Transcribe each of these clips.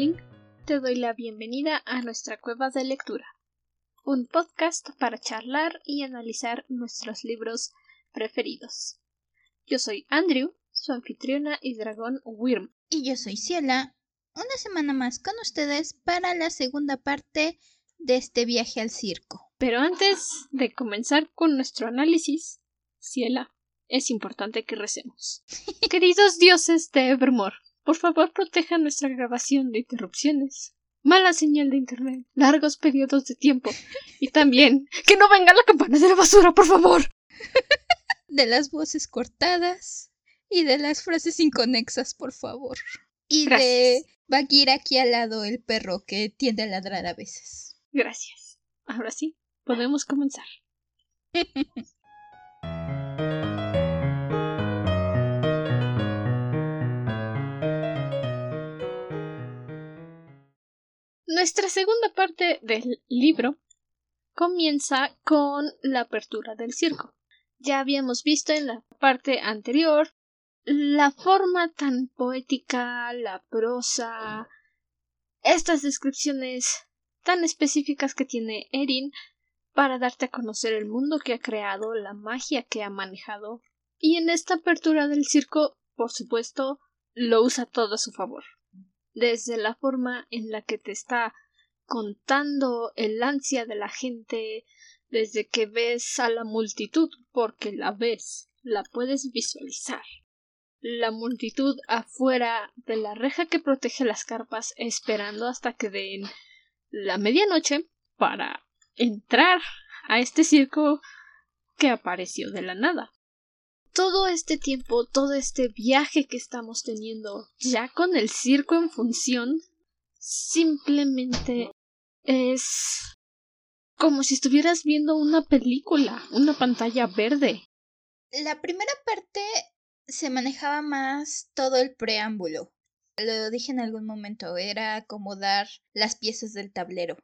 Rowling, te doy la bienvenida a nuestra cueva de lectura, un podcast para charlar y analizar nuestros libros preferidos. Yo soy Andrew, su anfitriona y dragón Wyrm. Y yo soy Ciela, una semana más con ustedes para la segunda parte de este viaje al circo. Pero antes de comenzar con nuestro análisis, Ciela, es importante que recemos. Queridos dioses de Evermore, por favor protejan nuestra grabación de interrupciones, mala señal de internet, largos periodos de tiempo y también que no venga la campana de la basura, por favor. De las voces cortadas y de las frases inconexas, por favor. Y de Bagheera aquí al lado, el perro que tiende a ladrar a veces. Gracias. Ahora sí, podemos comenzar. Nuestra segunda parte del libro comienza con la apertura del circo. Ya habíamos visto en la parte anterior la forma tan poética, la prosa, estas descripciones tan específicas que tiene Erin para darte a conocer el mundo que ha creado, la magia que ha manejado. Y en esta apertura del circo, por supuesto, lo usa todo a su favor desde la forma en la que te está contando el ansia de la gente, desde que ves a la multitud, porque la ves, la puedes visualizar. La multitud afuera de la reja que protege las carpas esperando hasta que den la medianoche para entrar a este circo que apareció de la nada todo este tiempo, todo este viaje que estamos teniendo ya con el circo en función, simplemente es como si estuvieras viendo una película, una pantalla verde. La primera parte se manejaba más todo el preámbulo. Lo dije en algún momento, era acomodar las piezas del tablero.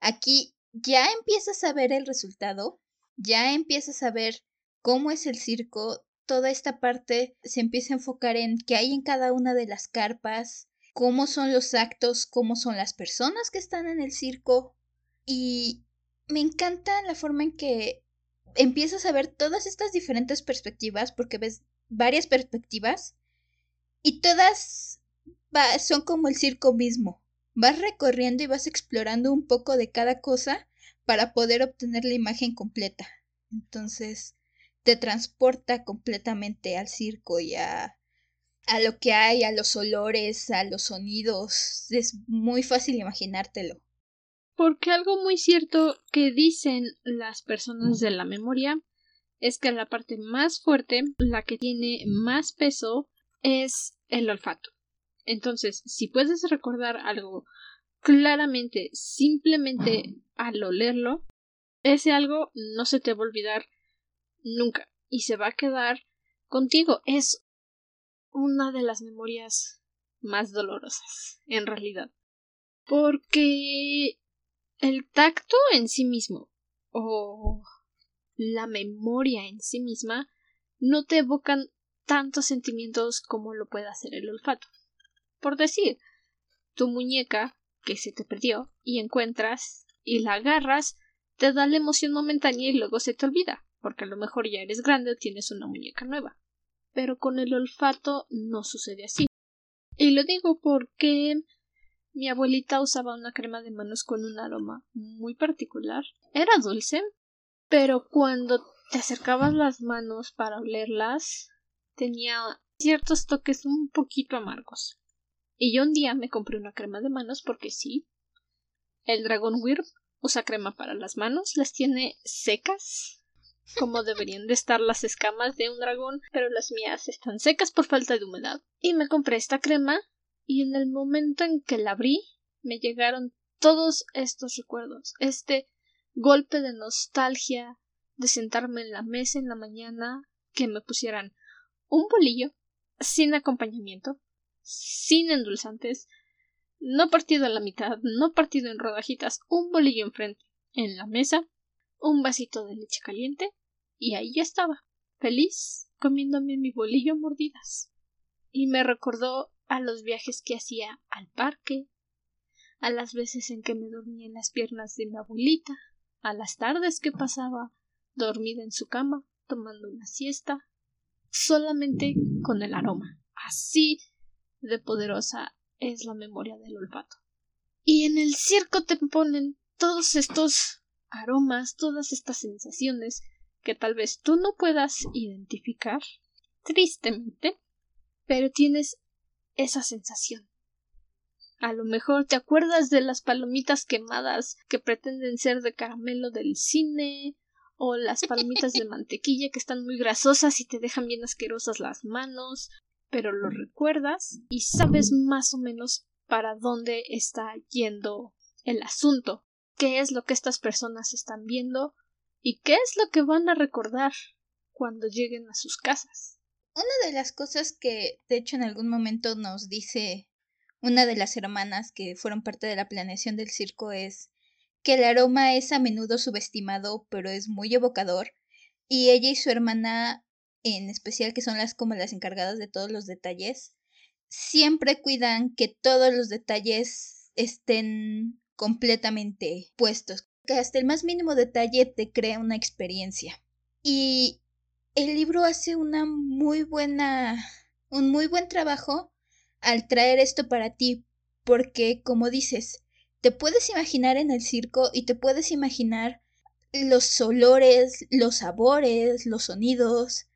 Aquí ya empiezas a ver el resultado, ya empiezas a ver cómo es el circo, toda esta parte se empieza a enfocar en qué hay en cada una de las carpas, cómo son los actos, cómo son las personas que están en el circo. Y me encanta la forma en que empiezas a ver todas estas diferentes perspectivas, porque ves varias perspectivas, y todas son como el circo mismo. Vas recorriendo y vas explorando un poco de cada cosa para poder obtener la imagen completa. Entonces, te transporta completamente al circo y a, a lo que hay, a los olores, a los sonidos. Es muy fácil imaginártelo. Porque algo muy cierto que dicen las personas de la memoria es que la parte más fuerte, la que tiene más peso, es el olfato. Entonces, si puedes recordar algo claramente, simplemente al olerlo, ese algo no se te va a olvidar nunca y se va a quedar contigo. Es una de las memorias más dolorosas, en realidad. Porque el tacto en sí mismo o la memoria en sí misma no te evocan tantos sentimientos como lo puede hacer el olfato. Por decir, tu muñeca que se te perdió y encuentras y la agarras, te da la emoción momentánea y luego se te olvida porque a lo mejor ya eres grande tienes una muñeca nueva. Pero con el olfato no sucede así. Y lo digo porque mi abuelita usaba una crema de manos con un aroma muy particular. Era dulce, pero cuando te acercabas las manos para olerlas, tenía ciertos toques un poquito amargos. Y yo un día me compré una crema de manos porque sí. El Dragon Weird usa crema para las manos, las tiene secas como deberían de estar las escamas de un dragón, pero las mías están secas por falta de humedad. Y me compré esta crema y en el momento en que la abrí me llegaron todos estos recuerdos, este golpe de nostalgia de sentarme en la mesa en la mañana, que me pusieran un bolillo sin acompañamiento, sin endulzantes, no partido a la mitad, no partido en rodajitas, un bolillo enfrente, en la mesa, un vasito de leche caliente y ahí estaba, feliz, comiéndome mi bolillo mordidas. Y me recordó a los viajes que hacía al parque, a las veces en que me dormía en las piernas de mi abuelita, a las tardes que pasaba dormida en su cama, tomando una siesta, solamente con el aroma. Así de poderosa es la memoria del olfato. Y en el circo te ponen todos estos aromas, todas estas sensaciones que tal vez tú no puedas identificar, tristemente, pero tienes esa sensación. A lo mejor te acuerdas de las palomitas quemadas que pretenden ser de caramelo del cine, o las palomitas de mantequilla que están muy grasosas y te dejan bien asquerosas las manos, pero lo recuerdas y sabes más o menos para dónde está yendo el asunto, qué es lo que estas personas están viendo y qué es lo que van a recordar cuando lleguen a sus casas. Una de las cosas que de hecho en algún momento nos dice una de las hermanas que fueron parte de la planeación del circo es que el aroma es a menudo subestimado, pero es muy evocador, y ella y su hermana, en especial que son las como las encargadas de todos los detalles, siempre cuidan que todos los detalles estén completamente puestos, que hasta el más mínimo detalle te crea una experiencia. Y el libro hace una muy buena un muy buen trabajo al traer esto para ti, porque como dices, te puedes imaginar en el circo y te puedes imaginar los olores, los sabores, los sonidos.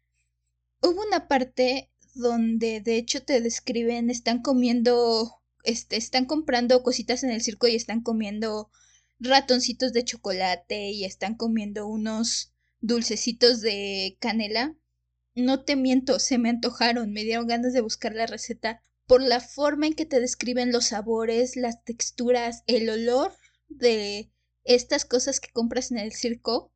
Hubo una parte donde de hecho te describen, están comiendo, este, están comprando cositas en el circo y están comiendo ratoncitos de chocolate y están comiendo unos dulcecitos de canela. No te miento, se me antojaron, me dieron ganas de buscar la receta por la forma en que te describen los sabores, las texturas, el olor de estas cosas que compras en el circo.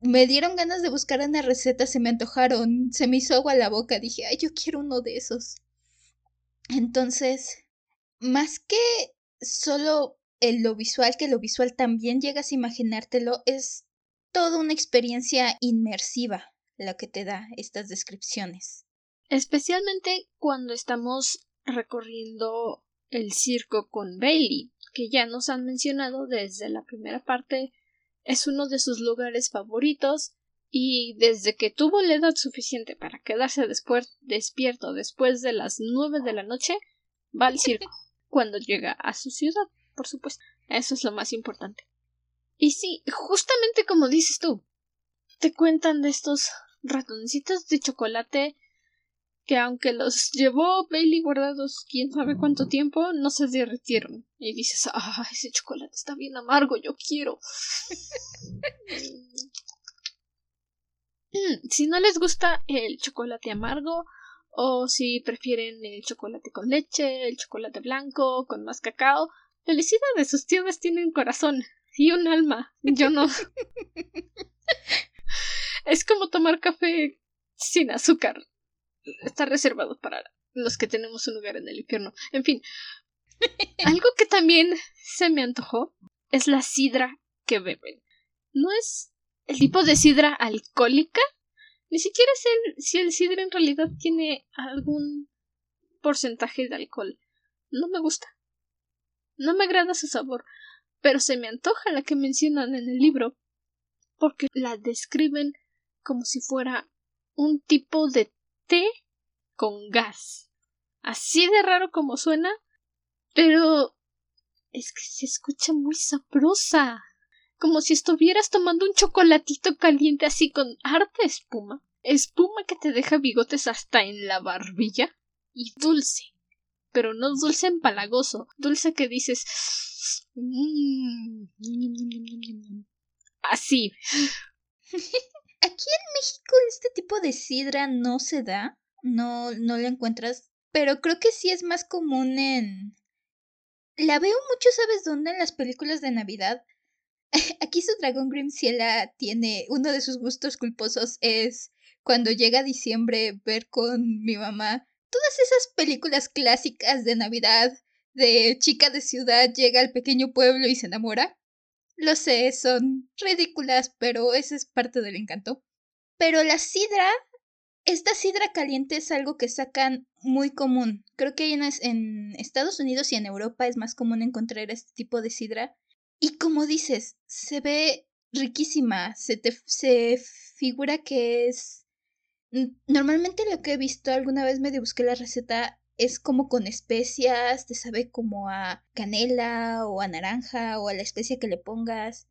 Me dieron ganas de buscar una receta, se me antojaron, se me hizo agua la boca, dije, ay, yo quiero uno de esos. Entonces, más que solo en lo visual, que lo visual también llegas a imaginártelo, es toda una experiencia inmersiva lo que te da estas descripciones. Especialmente cuando estamos recorriendo el circo con Bailey, que ya nos han mencionado desde la primera parte, es uno de sus lugares favoritos y desde que tuvo la edad suficiente para quedarse después despierto después de las nueve de la noche, va al circo cuando llega a su ciudad, por supuesto. Eso es lo más importante. Y sí, justamente como dices tú, te cuentan de estos ratoncitos de chocolate que aunque los llevó Bailey guardados quién sabe cuánto tiempo, no se derritieron. Y dices, ah, ese chocolate está bien amargo, yo quiero. Mm, si no les gusta el chocolate amargo, o si prefieren el chocolate con leche, el chocolate blanco, con más cacao, felicidades, sus tíos tienen corazón y un alma. Yo no. es como tomar café sin azúcar está reservado para los que tenemos un lugar en el infierno. En fin, algo que también se me antojó es la sidra que beben. No es el tipo de sidra alcohólica, ni siquiera sé si el sidra en realidad tiene algún porcentaje de alcohol. No me gusta. No me agrada su sabor, pero se me antoja la que mencionan en el libro, porque la describen como si fuera un tipo de té con gas. Así de raro como suena, pero es que se escucha muy sabrosa. Como si estuvieras tomando un chocolatito caliente así con harta espuma. Espuma que te deja bigotes hasta en la barbilla. Y dulce. Pero no dulce empalagoso. Dulce que dices. Mm, así. Aquí en México este tipo de sidra no se da, no, no la encuentras, pero creo que sí es más común en... La veo mucho, ¿sabes dónde? En las películas de Navidad. Aquí su dragón Grimciela tiene uno de sus gustos culposos es cuando llega diciembre ver con mi mamá todas esas películas clásicas de Navidad de chica de ciudad llega al pequeño pueblo y se enamora. Lo sé, son ridículas, pero ese es parte del encanto. Pero la sidra esta sidra caliente es algo que sacan muy común. Creo que en Estados Unidos y en Europa es más común encontrar este tipo de sidra. Y como dices, se ve riquísima. Se te se figura que es. Normalmente lo que he visto, alguna vez me busqué la receta, es como con especias, te sabe como a canela o a naranja o a la especia que le pongas.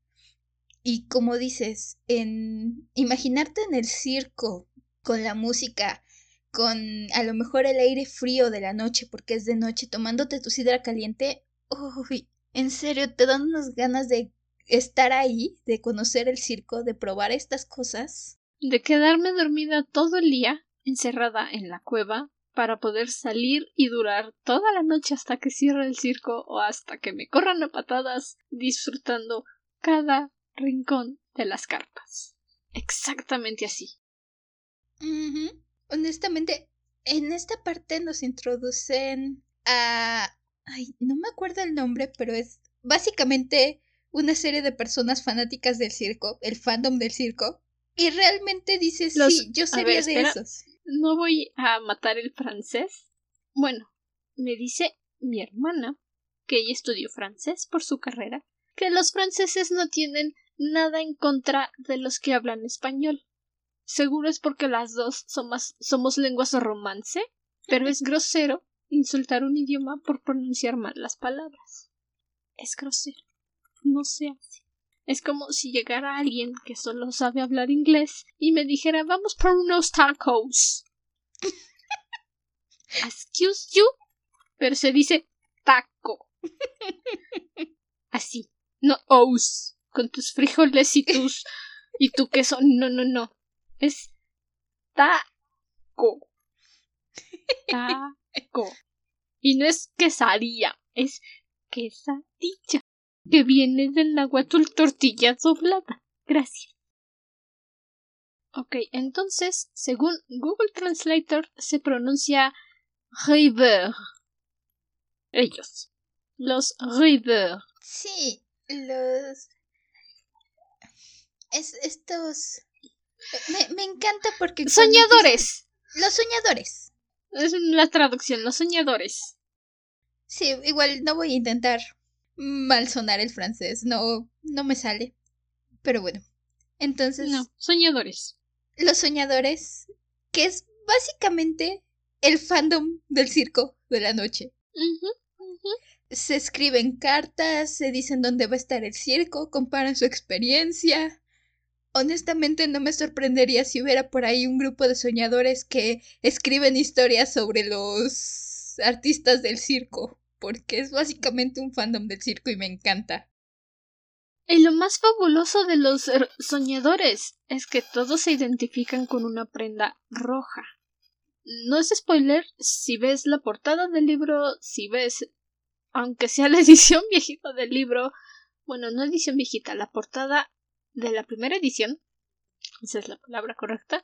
Y como dices, en imaginarte en el circo con la música, con a lo mejor el aire frío de la noche porque es de noche, tomándote tu sidra caliente, uy, en serio, te dan unas ganas de estar ahí, de conocer el circo, de probar estas cosas. De quedarme dormida todo el día, encerrada en la cueva, para poder salir y durar toda la noche hasta que cierre el circo o hasta que me corran a patadas disfrutando cada rincón de las carpas. Exactamente así. Honestamente, en esta parte nos introducen a... Ay, no me acuerdo el nombre, pero es básicamente una serie de personas fanáticas del circo, el fandom del circo, y realmente dices, sí, yo sería de esos. No voy a matar el francés. Bueno, me dice mi hermana, que ella estudió francés por su carrera, que los franceses no tienen nada en contra de los que hablan español. Seguro es porque las dos somos, somos lenguas de romance, pero es grosero insultar un idioma por pronunciar mal las palabras. Es grosero. No se hace. Es como si llegara alguien que solo sabe hablar inglés y me dijera vamos por unos tacos. Excuse you, pero se dice taco. Así, no ous, con tus frijoles y tus y tu queso. No, no, no. Es taco. Taco. Y no es quesadilla, es quesadilla que viene del náhuatl tortilla doblada. Gracias. Ok, entonces, según Google Translator, se pronuncia river. Ellos. Los river. Sí, los. Es, estos. Me, me encanta porque. ¡Soñadores! Los soñadores. Es la traducción, los soñadores. Sí, igual no voy a intentar mal sonar el francés, no, no me sale. Pero bueno, entonces... No, soñadores. Los soñadores, que es básicamente el fandom del circo de la noche. Se escriben cartas, se dicen dónde va a estar el circo, comparan su experiencia. Honestamente no me sorprendería si hubiera por ahí un grupo de soñadores que escriben historias sobre los artistas del circo porque es básicamente un fandom del circo y me encanta. Y lo más fabuloso de los soñadores es que todos se identifican con una prenda roja. No es spoiler si ves la portada del libro, si ves, aunque sea la edición viejita del libro, bueno, no edición viejita, la portada de la primera edición, esa es la palabra correcta,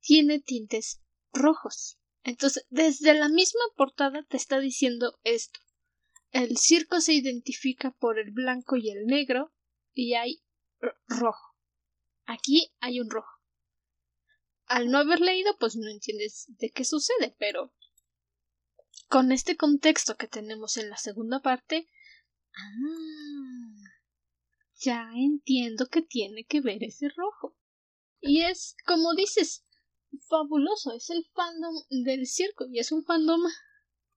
tiene tintes rojos. Entonces, desde la misma portada te está diciendo esto. El circo se identifica por el blanco y el negro y hay rojo. Aquí hay un rojo. Al no haber leído, pues no entiendes de qué sucede, pero con este contexto que tenemos en la segunda parte, ah, ya entiendo que tiene que ver ese rojo. Y es, como dices, fabuloso, es el fandom del circo y es un fandom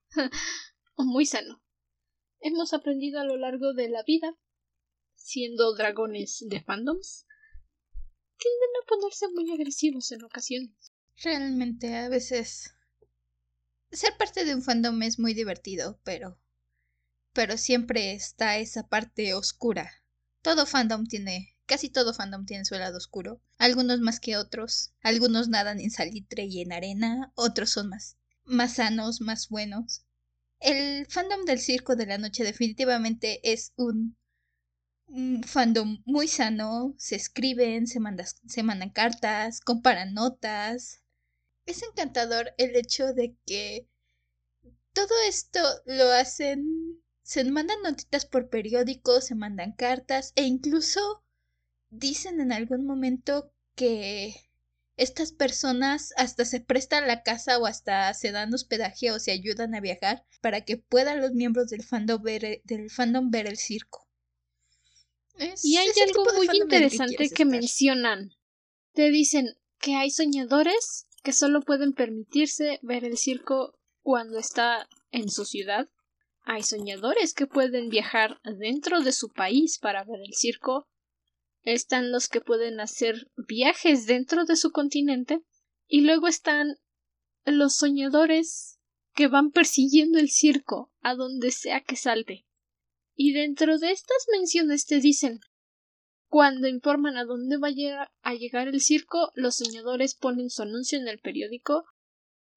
muy sano. Hemos aprendido a lo largo de la vida, siendo dragones de fandoms, tienden a ponerse muy agresivos en ocasiones. Realmente, a veces. Ser parte de un fandom es muy divertido, pero. Pero siempre está esa parte oscura. Todo fandom tiene Casi todo fandom tiene su lado oscuro, algunos más que otros, algunos nadan en salitre y en arena, otros son más, más sanos, más buenos. El fandom del circo de la noche definitivamente es un, fandom muy sano, se escriben, se, se mandan cartas, comparan notas. Es encantador el hecho de que todo esto lo hacen, se mandan notitas por periódicos, se mandan cartas e incluso dicen en algún momento que estas personas hasta se prestan la casa o hasta se dan hospedaje o se ayudan a viajar para que puedan los miembros del fandom ver, del fandom ver el circo. y hay algo muy interesante que, mencionan. Te dicen que hay soñadores que solo pueden permitirse ver el circo cuando está en su ciudad. Hay soñadores que pueden viajar dentro de su país para ver el circo están los que pueden hacer viajes dentro de su continente y luego están los soñadores que van persiguiendo el circo a donde sea que salte. Y dentro de estas menciones te dicen cuando informan a dónde va a llegar el circo, los soñadores ponen su anuncio en el periódico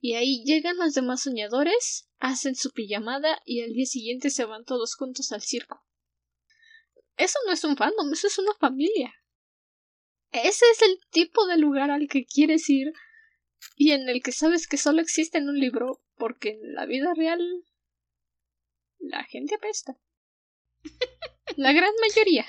y ahí llegan los demás soñadores, hacen su pijamada y al día siguiente se van todos juntos al circo. Eso no es un fandom, eso es una familia. Ese es el tipo de lugar al que quieres ir y en el que sabes que solo existe en un libro porque en la vida real la gente apesta. La gran mayoría.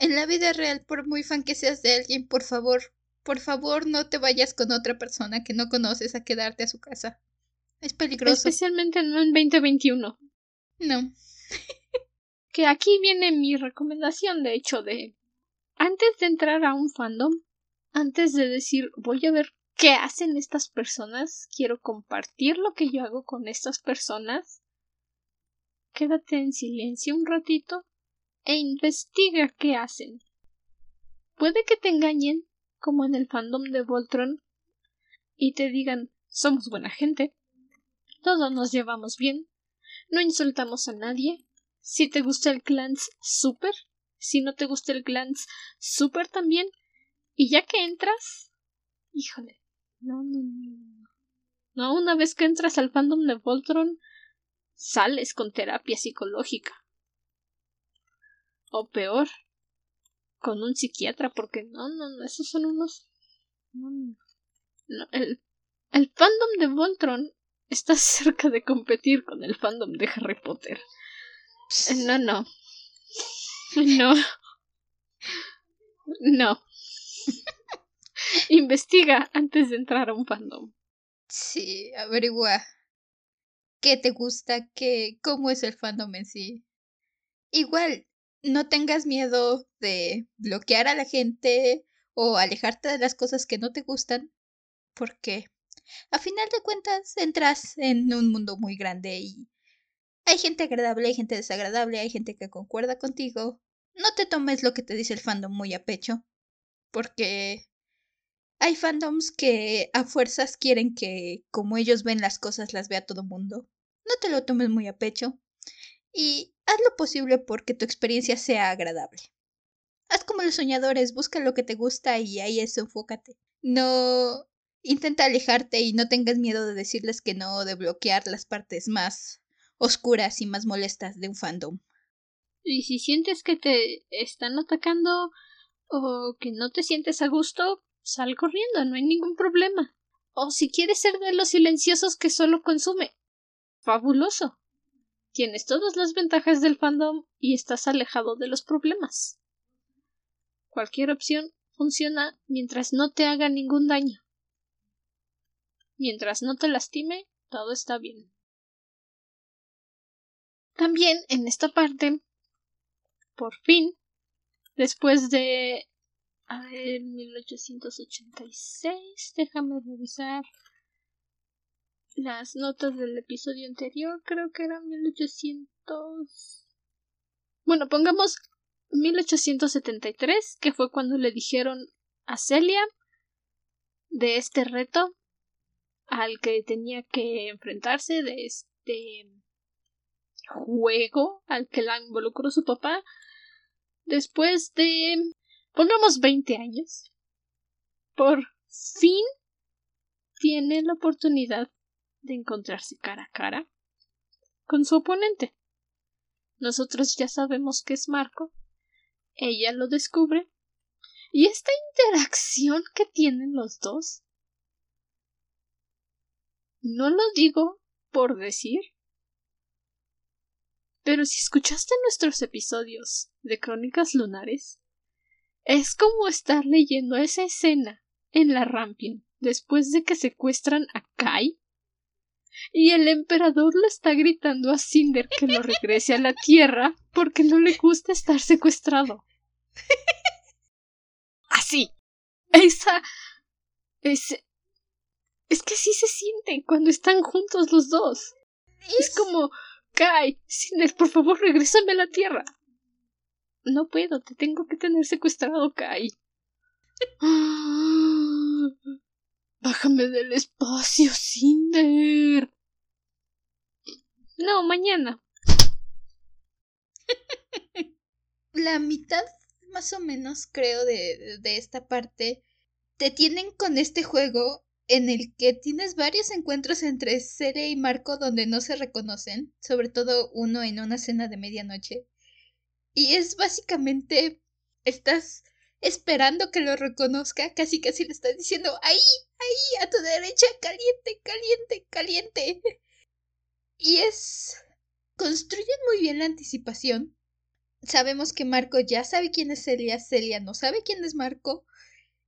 En la vida real, por muy fan que seas de alguien, por favor, por favor no te vayas con otra persona que no conoces a quedarte a su casa. Es peligroso. Especialmente no en 2021. No. que aquí viene mi recomendación, de hecho, de antes de entrar a un fandom, antes de decir voy a ver qué hacen estas personas, quiero compartir lo que yo hago con estas personas, quédate en silencio un ratito e investiga qué hacen. Puede que te engañen, como en el fandom de Voltron, y te digan somos buena gente, todos nos llevamos bien, no insultamos a nadie, si te gusta el glance, super. Si no te gusta el glance, super también. Y ya que entras, híjole, no, no, no. No, una vez que entras al fandom de Voltron, sales con terapia psicológica. O peor, con un psiquiatra, porque no, no, no, esos son unos. No, no. el, el fandom de Voltron está cerca de competir con el fandom de Harry Potter. No, no. No. No. Investiga antes de entrar a un fandom. Sí, averigua qué te gusta, qué, cómo es el fandom en sí. Igual, no tengas miedo de bloquear a la gente o alejarte de las cosas que no te gustan, porque a final de cuentas entras en un mundo muy grande y hay gente agradable, hay gente desagradable, hay gente que concuerda contigo. No te tomes lo que te dice el fandom muy a pecho, porque hay fandoms que a fuerzas quieren que como ellos ven las cosas las vea todo mundo. No te lo tomes muy a pecho y haz lo posible porque tu experiencia sea agradable. Haz como los soñadores, busca lo que te gusta y ahí eso enfócate. No intenta alejarte y no tengas miedo de decirles que no, de bloquear las partes más oscuras y más molestas de un fandom. Y si sientes que te están atacando o que no te sientes a gusto, sal corriendo, no hay ningún problema. O si quieres ser de los silenciosos que solo consume, fabuloso. Tienes todas las ventajas del fandom y estás alejado de los problemas. Cualquier opción funciona mientras no te haga ningún daño. Mientras no te lastime, todo está bien. También en esta parte, por fin, después de a ver, 1886, déjame revisar las notas del episodio anterior, creo que era 1800. Bueno, pongamos 1873, que fue cuando le dijeron a Celia de este reto al que tenía que enfrentarse, de este juego al que la involucró su papá después de pongamos 20 años por fin tiene la oportunidad de encontrarse cara a cara con su oponente. Nosotros ya sabemos que es Marco. Ella lo descubre. Y esta interacción que tienen los dos. No lo digo por decir, pero si escuchaste nuestros episodios de Crónicas Lunares, es como estar leyendo esa escena en la Rampion después de que secuestran a Kai y el emperador le está gritando a Cinder que lo regrese a la Tierra porque no le gusta estar secuestrado. Así. Esa. Es. Es que así se siente cuando están juntos los dos. Es, como. Kai, Cinder, por favor, regrésame a la Tierra. No puedo, te tengo que tener secuestrado, Kai. Bájame del espacio, Cinder. No, mañana. La mitad, más o menos, creo, de, de esta parte, te tienen con este juego en el que tienes varios encuentros entre Celia y Marco donde no se reconocen, sobre todo uno en una cena de medianoche. Y es básicamente, estás esperando que lo reconozca, casi casi le estás diciendo, ahí, ahí, a tu derecha, caliente, caliente, caliente. Y es... construyen muy bien la anticipación. Sabemos que Marco ya sabe quién es Celia, Celia no sabe quién es Marco,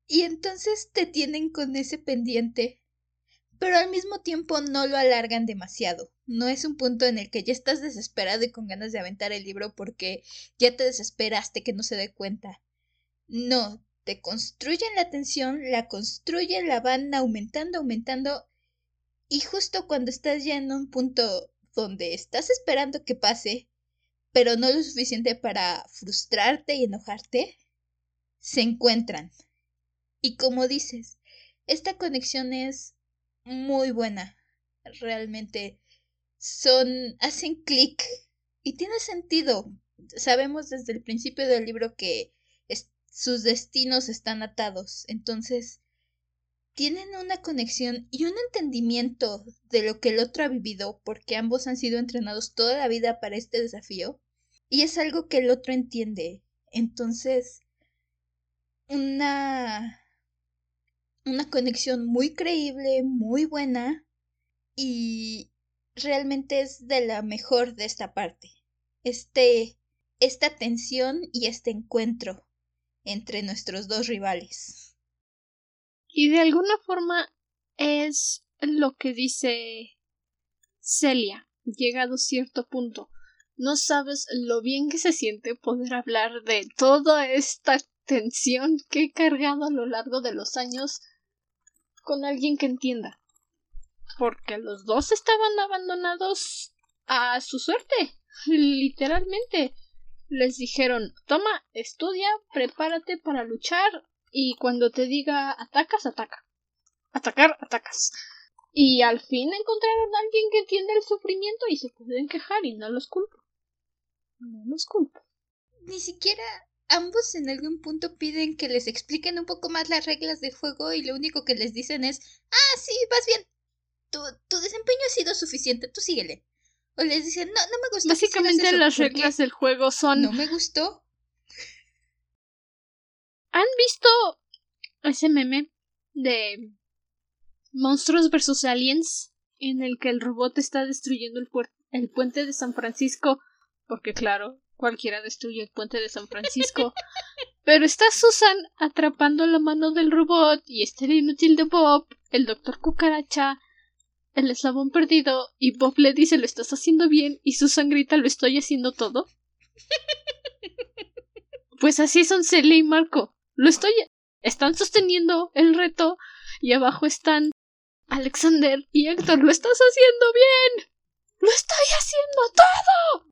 y entonces te tienen con ese pendiente. Pero al mismo tiempo no lo alargan demasiado. No es un punto en el que ya estás desesperado y con ganas de aventar el libro porque ya te desesperaste que no se dé cuenta. No, te construyen la tensión, la construyen, la van aumentando, aumentando, y justo cuando estás ya en un punto donde estás esperando que pase, pero no lo suficiente para frustrarte y enojarte, se encuentran. Y como dices, esta conexión es muy buena. Realmente son hacen clic y tiene sentido. Sabemos desde el principio del libro que sus destinos están atados. Entonces, tienen una conexión y un entendimiento de lo que el otro ha vivido porque ambos han sido entrenados toda la vida para este desafío y es algo que el otro entiende. Entonces, una una conexión muy creíble, muy buena y realmente es de la mejor de esta parte. Este esta tensión y este encuentro entre nuestros dos rivales. Y de alguna forma es lo que dice Celia, llegado cierto punto. No sabes lo bien que se siente poder hablar de toda esta tensión que he cargado a lo largo de los años con alguien que entienda. Porque los dos estaban abandonados a su suerte, literalmente les dijeron toma, estudia, prepárate para luchar y cuando te diga atacas, ataca. Atacar, atacas. Y al fin encontraron a alguien que entiende el sufrimiento y se pueden quejar y no los culpo. No los culpo. Ni siquiera ambos en algún punto piden que les expliquen un poco más las reglas del juego y lo único que les dicen es, ah, sí, vas bien. Tu, tu desempeño ha sido suficiente, tú síguele. O les dicen, no, no me gustó. Básicamente las reglas del juego son... No me gustó. ¿Han visto ese meme de Monstruos vs. Aliens? En el que el robot está destruyendo el, el puente de San Francisco. Porque claro, cualquiera destruye el puente de San Francisco. Pero está Susan atrapando la mano del robot y está el inútil de Bob, el doctor cucaracha, el eslabón perdido y Bob le dice lo estás haciendo bien y su sangrita lo estoy haciendo todo. Pues así son Celia y Marco. Lo estoy. Están sosteniendo el reto y abajo están Alexander y Héctor. Lo estás haciendo bien. Lo estoy haciendo todo.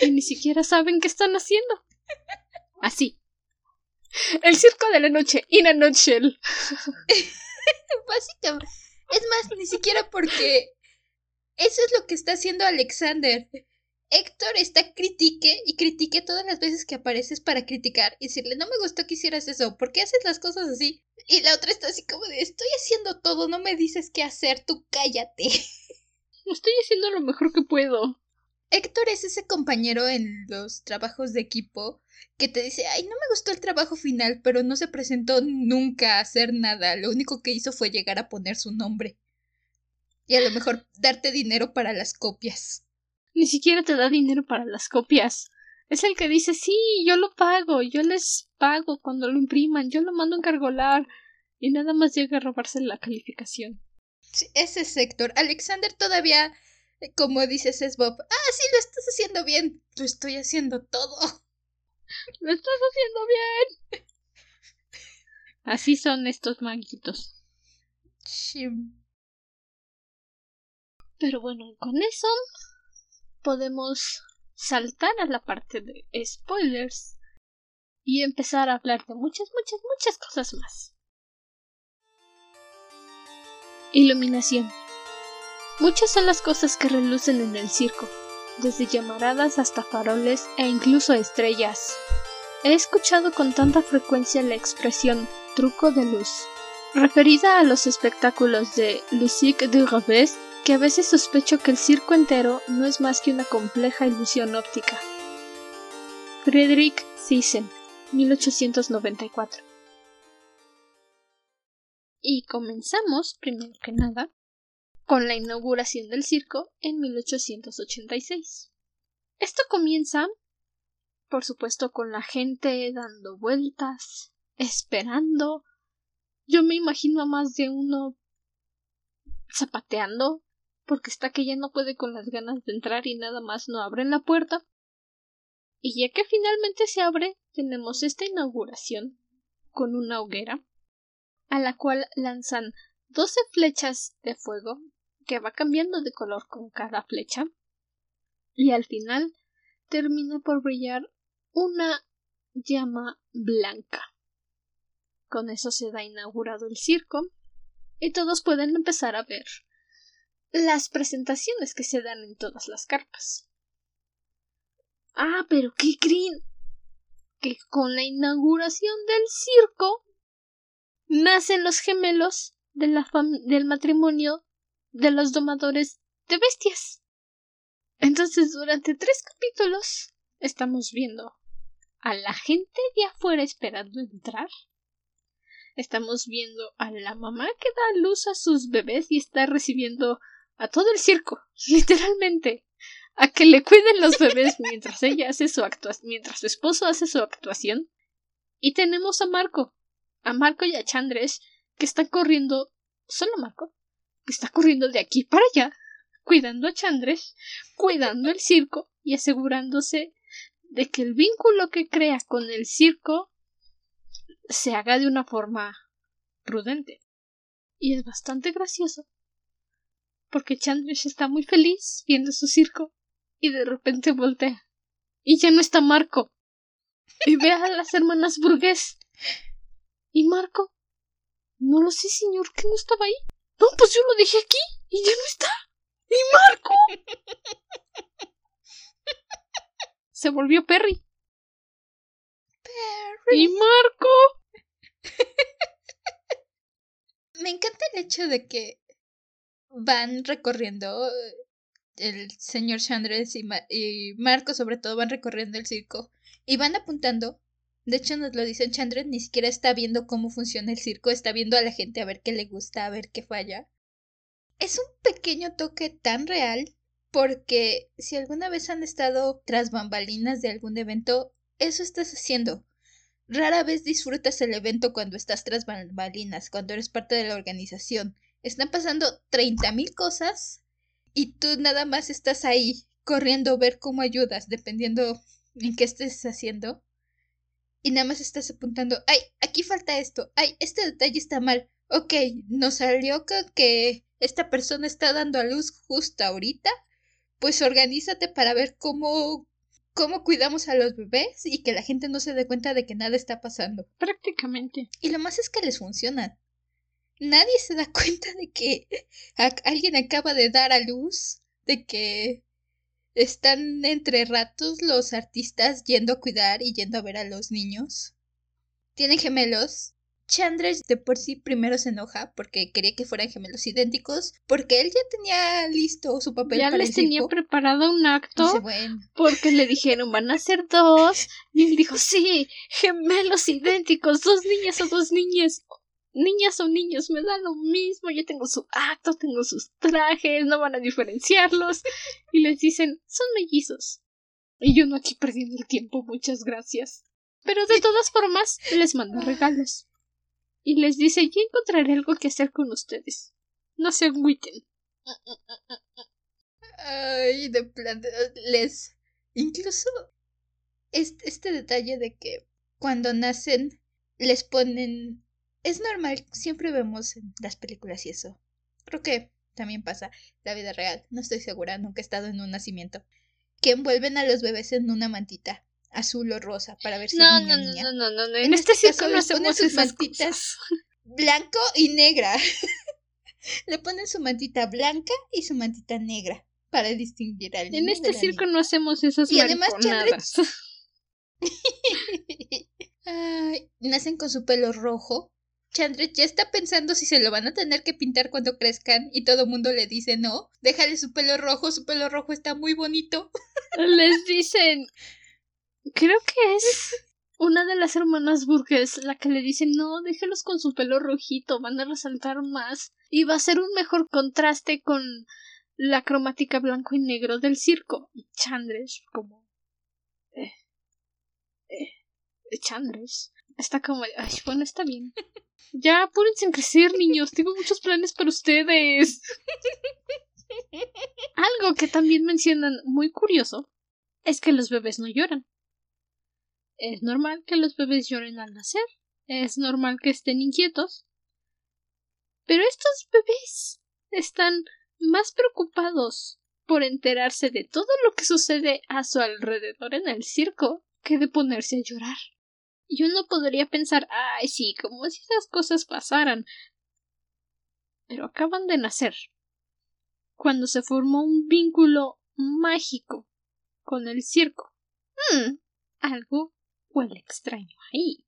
Y ni siquiera saben qué están haciendo. Así. El circo de la noche, in a nutshell. Básicamente. Es más, ni siquiera porque eso es lo que está haciendo Alexander. Héctor está critique y critique todas las veces que apareces para criticar y decirle, no me gustó que hicieras eso, ¿por qué haces las cosas así? Y la otra está así como de, estoy haciendo todo, no me dices qué hacer, tú cállate. Estoy haciendo lo mejor que puedo. Héctor es ese compañero en los trabajos de equipo que te dice, ay, no me gustó el trabajo final, pero no se presentó nunca a hacer nada. Lo único que hizo fue llegar a poner su nombre. Y a lo mejor darte dinero para las copias. Ni siquiera te da dinero para las copias. Es el que dice, sí, yo lo pago, yo les pago cuando lo impriman, yo lo mando a encargolar. y nada más llega a robarse la calificación. Sí, ese es Héctor. Alexander todavía, como dices, es Bob. Ah, sí, lo estás haciendo bien. Lo estoy haciendo todo. Lo estás haciendo bien. Así son estos manguitos. Pero bueno, con eso podemos saltar a la parte de spoilers y empezar a hablar de muchas, muchas, muchas cosas más. Iluminación. Muchas son las cosas que relucen en el circo, desde llamaradas hasta faroles e incluso estrellas. He escuchado con tanta frecuencia la expresión truco de luz, referida a los espectáculos de Lucique du Revés, que a veces sospecho que el circo entero no es más que una compleja ilusión óptica. Friedrich Thyssen, 1894 y comenzamos, primero que nada, con la inauguración del circo en 1886. Esto comienza, por supuesto, con la gente dando vueltas, esperando. Yo me imagino a más de uno zapateando, porque está que ya no puede con las ganas de entrar y nada más no abren la puerta. Y ya que finalmente se abre, tenemos esta inauguración con una hoguera a la cual lanzan doce flechas de fuego que va cambiando de color con cada flecha y al final termina por brillar una llama blanca. Con eso se da inaugurado el circo y todos pueden empezar a ver las presentaciones que se dan en todas las carpas. Ah, pero ¿qué creen? Que con la inauguración del circo nacen los gemelos de la del matrimonio de los domadores de bestias. Entonces, durante tres capítulos estamos viendo a la gente de afuera esperando entrar. Estamos viendo a la mamá que da luz a sus bebés y está recibiendo a todo el circo, literalmente, a que le cuiden los bebés mientras ella hace su actuación, mientras su esposo hace su actuación. Y tenemos a Marco, a Marco y a Chandres que están corriendo, solo Marco, está corriendo de aquí para allá, cuidando a Chandres, cuidando el circo y asegurándose de que el vínculo que crea con el circo se haga de una forma prudente. Y es bastante gracioso, porque Chandres está muy feliz viendo su circo y de repente voltea y ya no está Marco. Y ve a las hermanas burgués ¿Y Marco? No lo sé, señor, que no estaba ahí. No, pues yo lo dejé aquí y ya no está. ¿Y Marco? Se volvió Perry. Perry. ¿Y Marco? Me encanta el hecho de que van recorriendo el señor Chandres y, y Marco sobre todo van recorriendo el circo y van apuntando de hecho, nos lo dice Chandra, ni siquiera está viendo cómo funciona el circo, está viendo a la gente a ver qué le gusta, a ver qué falla. Es un pequeño toque tan real porque si alguna vez han estado tras bambalinas de algún evento, eso estás haciendo. Rara vez disfrutas el evento cuando estás tras bambalinas, cuando eres parte de la organización. Están pasando treinta mil cosas y tú nada más estás ahí corriendo a ver cómo ayudas, dependiendo en qué estés haciendo y nada más estás apuntando, ay, aquí falta esto, ay, este detalle está mal. Ok, nos salió que esta persona está dando a luz justo ahorita. Pues organízate para ver cómo cómo cuidamos a los bebés y que la gente no se dé cuenta de que nada está pasando. Prácticamente. Y lo más es que les funciona. Nadie se da cuenta de que alguien acaba de dar a luz, de que están entre ratos los artistas yendo a cuidar y yendo a ver a los niños. Tienen gemelos. Chandra de por sí primero se enoja porque quería que fueran gemelos idénticos, porque él ya tenía listo su papel ya para les tenía preparado un acto porque le dijeron van a ser dos y él dijo sí gemelos idénticos dos niñas o dos niñas niñas o niños, me da lo mismo, yo tengo su acto, tengo sus trajes, no van a diferenciarlos. Y les dicen, son mellizos. Y yo no aquí perdiendo el tiempo, muchas gracias. Pero de todas formas, les mando regalos. y les dice ya encontraré algo que hacer con ustedes. No se agüiten. Ay, de plan, les... Incluso este, este detalle de que cuando nacen les ponen... Es normal, siempre vemos en las películas y eso. Creo que también pasa en la vida real, no estoy segura, nunca he estado en un nacimiento. Que envuelven a los bebés en una mantita azul o rosa para ver si no, es niño no, niña. no, no, no, no, En En este este circo caso no les ponen hacemos sus mantitas. cosas. Blanco y negra. Le ponen su mantita blanca y su mantita negra para distinguir al niño En este circo niña. no hacemos esas Y además. Ay, nacen con su pelo rojo. Chandra ya está pensando si se lo van a tener que pintar cuando crezcan y todo el mundo le dice no, déjale su pelo rojo, su pelo rojo está muy bonito. Les dicen. Creo que es una de las hermanas Burgess la que le dice no, déjelos con su pelo rojito, van a resaltar más y va a ser un mejor contraste con la cromática blanco y negro del circo. Y Chandres, como. Eh, eh, Chandres, está como. Ay, bueno, está bien. Ya, apúrense en crecer, niños. Tengo muchos planes para ustedes. Algo que también mencionan muy curioso es que los bebés no lloran. Es normal que los bebés lloren al nacer. Es normal que estén inquietos. Pero estos bebés están más preocupados por enterarse de todo lo que sucede a su alrededor en el circo que de ponerse a llorar. Y uno podría pensar, ay, sí, como si esas cosas pasaran. Pero acaban de nacer. Cuando se formó un vínculo mágico con el circo. Hmm, algo huele extraño ahí.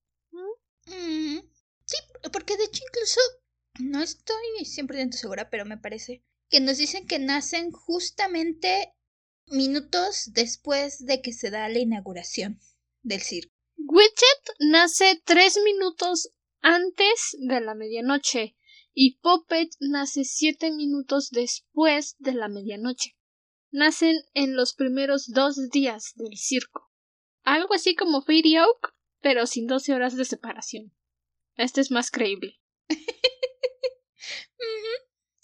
Mm, sí, porque de hecho incluso no estoy 100% segura, pero me parece que nos dicen que nacen justamente minutos después de que se da la inauguración del circo. Widget nace tres minutos antes de la medianoche y Puppet nace siete minutos después de la medianoche. Nacen en los primeros dos días del circo. Algo así como Fairy Oak, pero sin 12 horas de separación. Este es más creíble.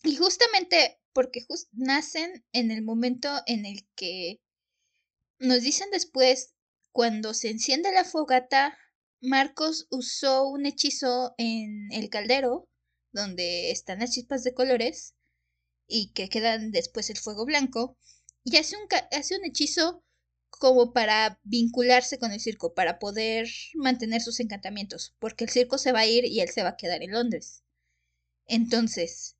Y justamente porque nacen en el momento en el que nos dicen después, cuando se enciende la fogata, Marcos usó un hechizo en el caldero, donde están las chispas de colores, y que quedan después el fuego blanco, y hace un, ca- hace un hechizo como para vincularse con el circo, para poder mantener sus encantamientos, porque el circo se va a ir y él se va a quedar en Londres. Entonces,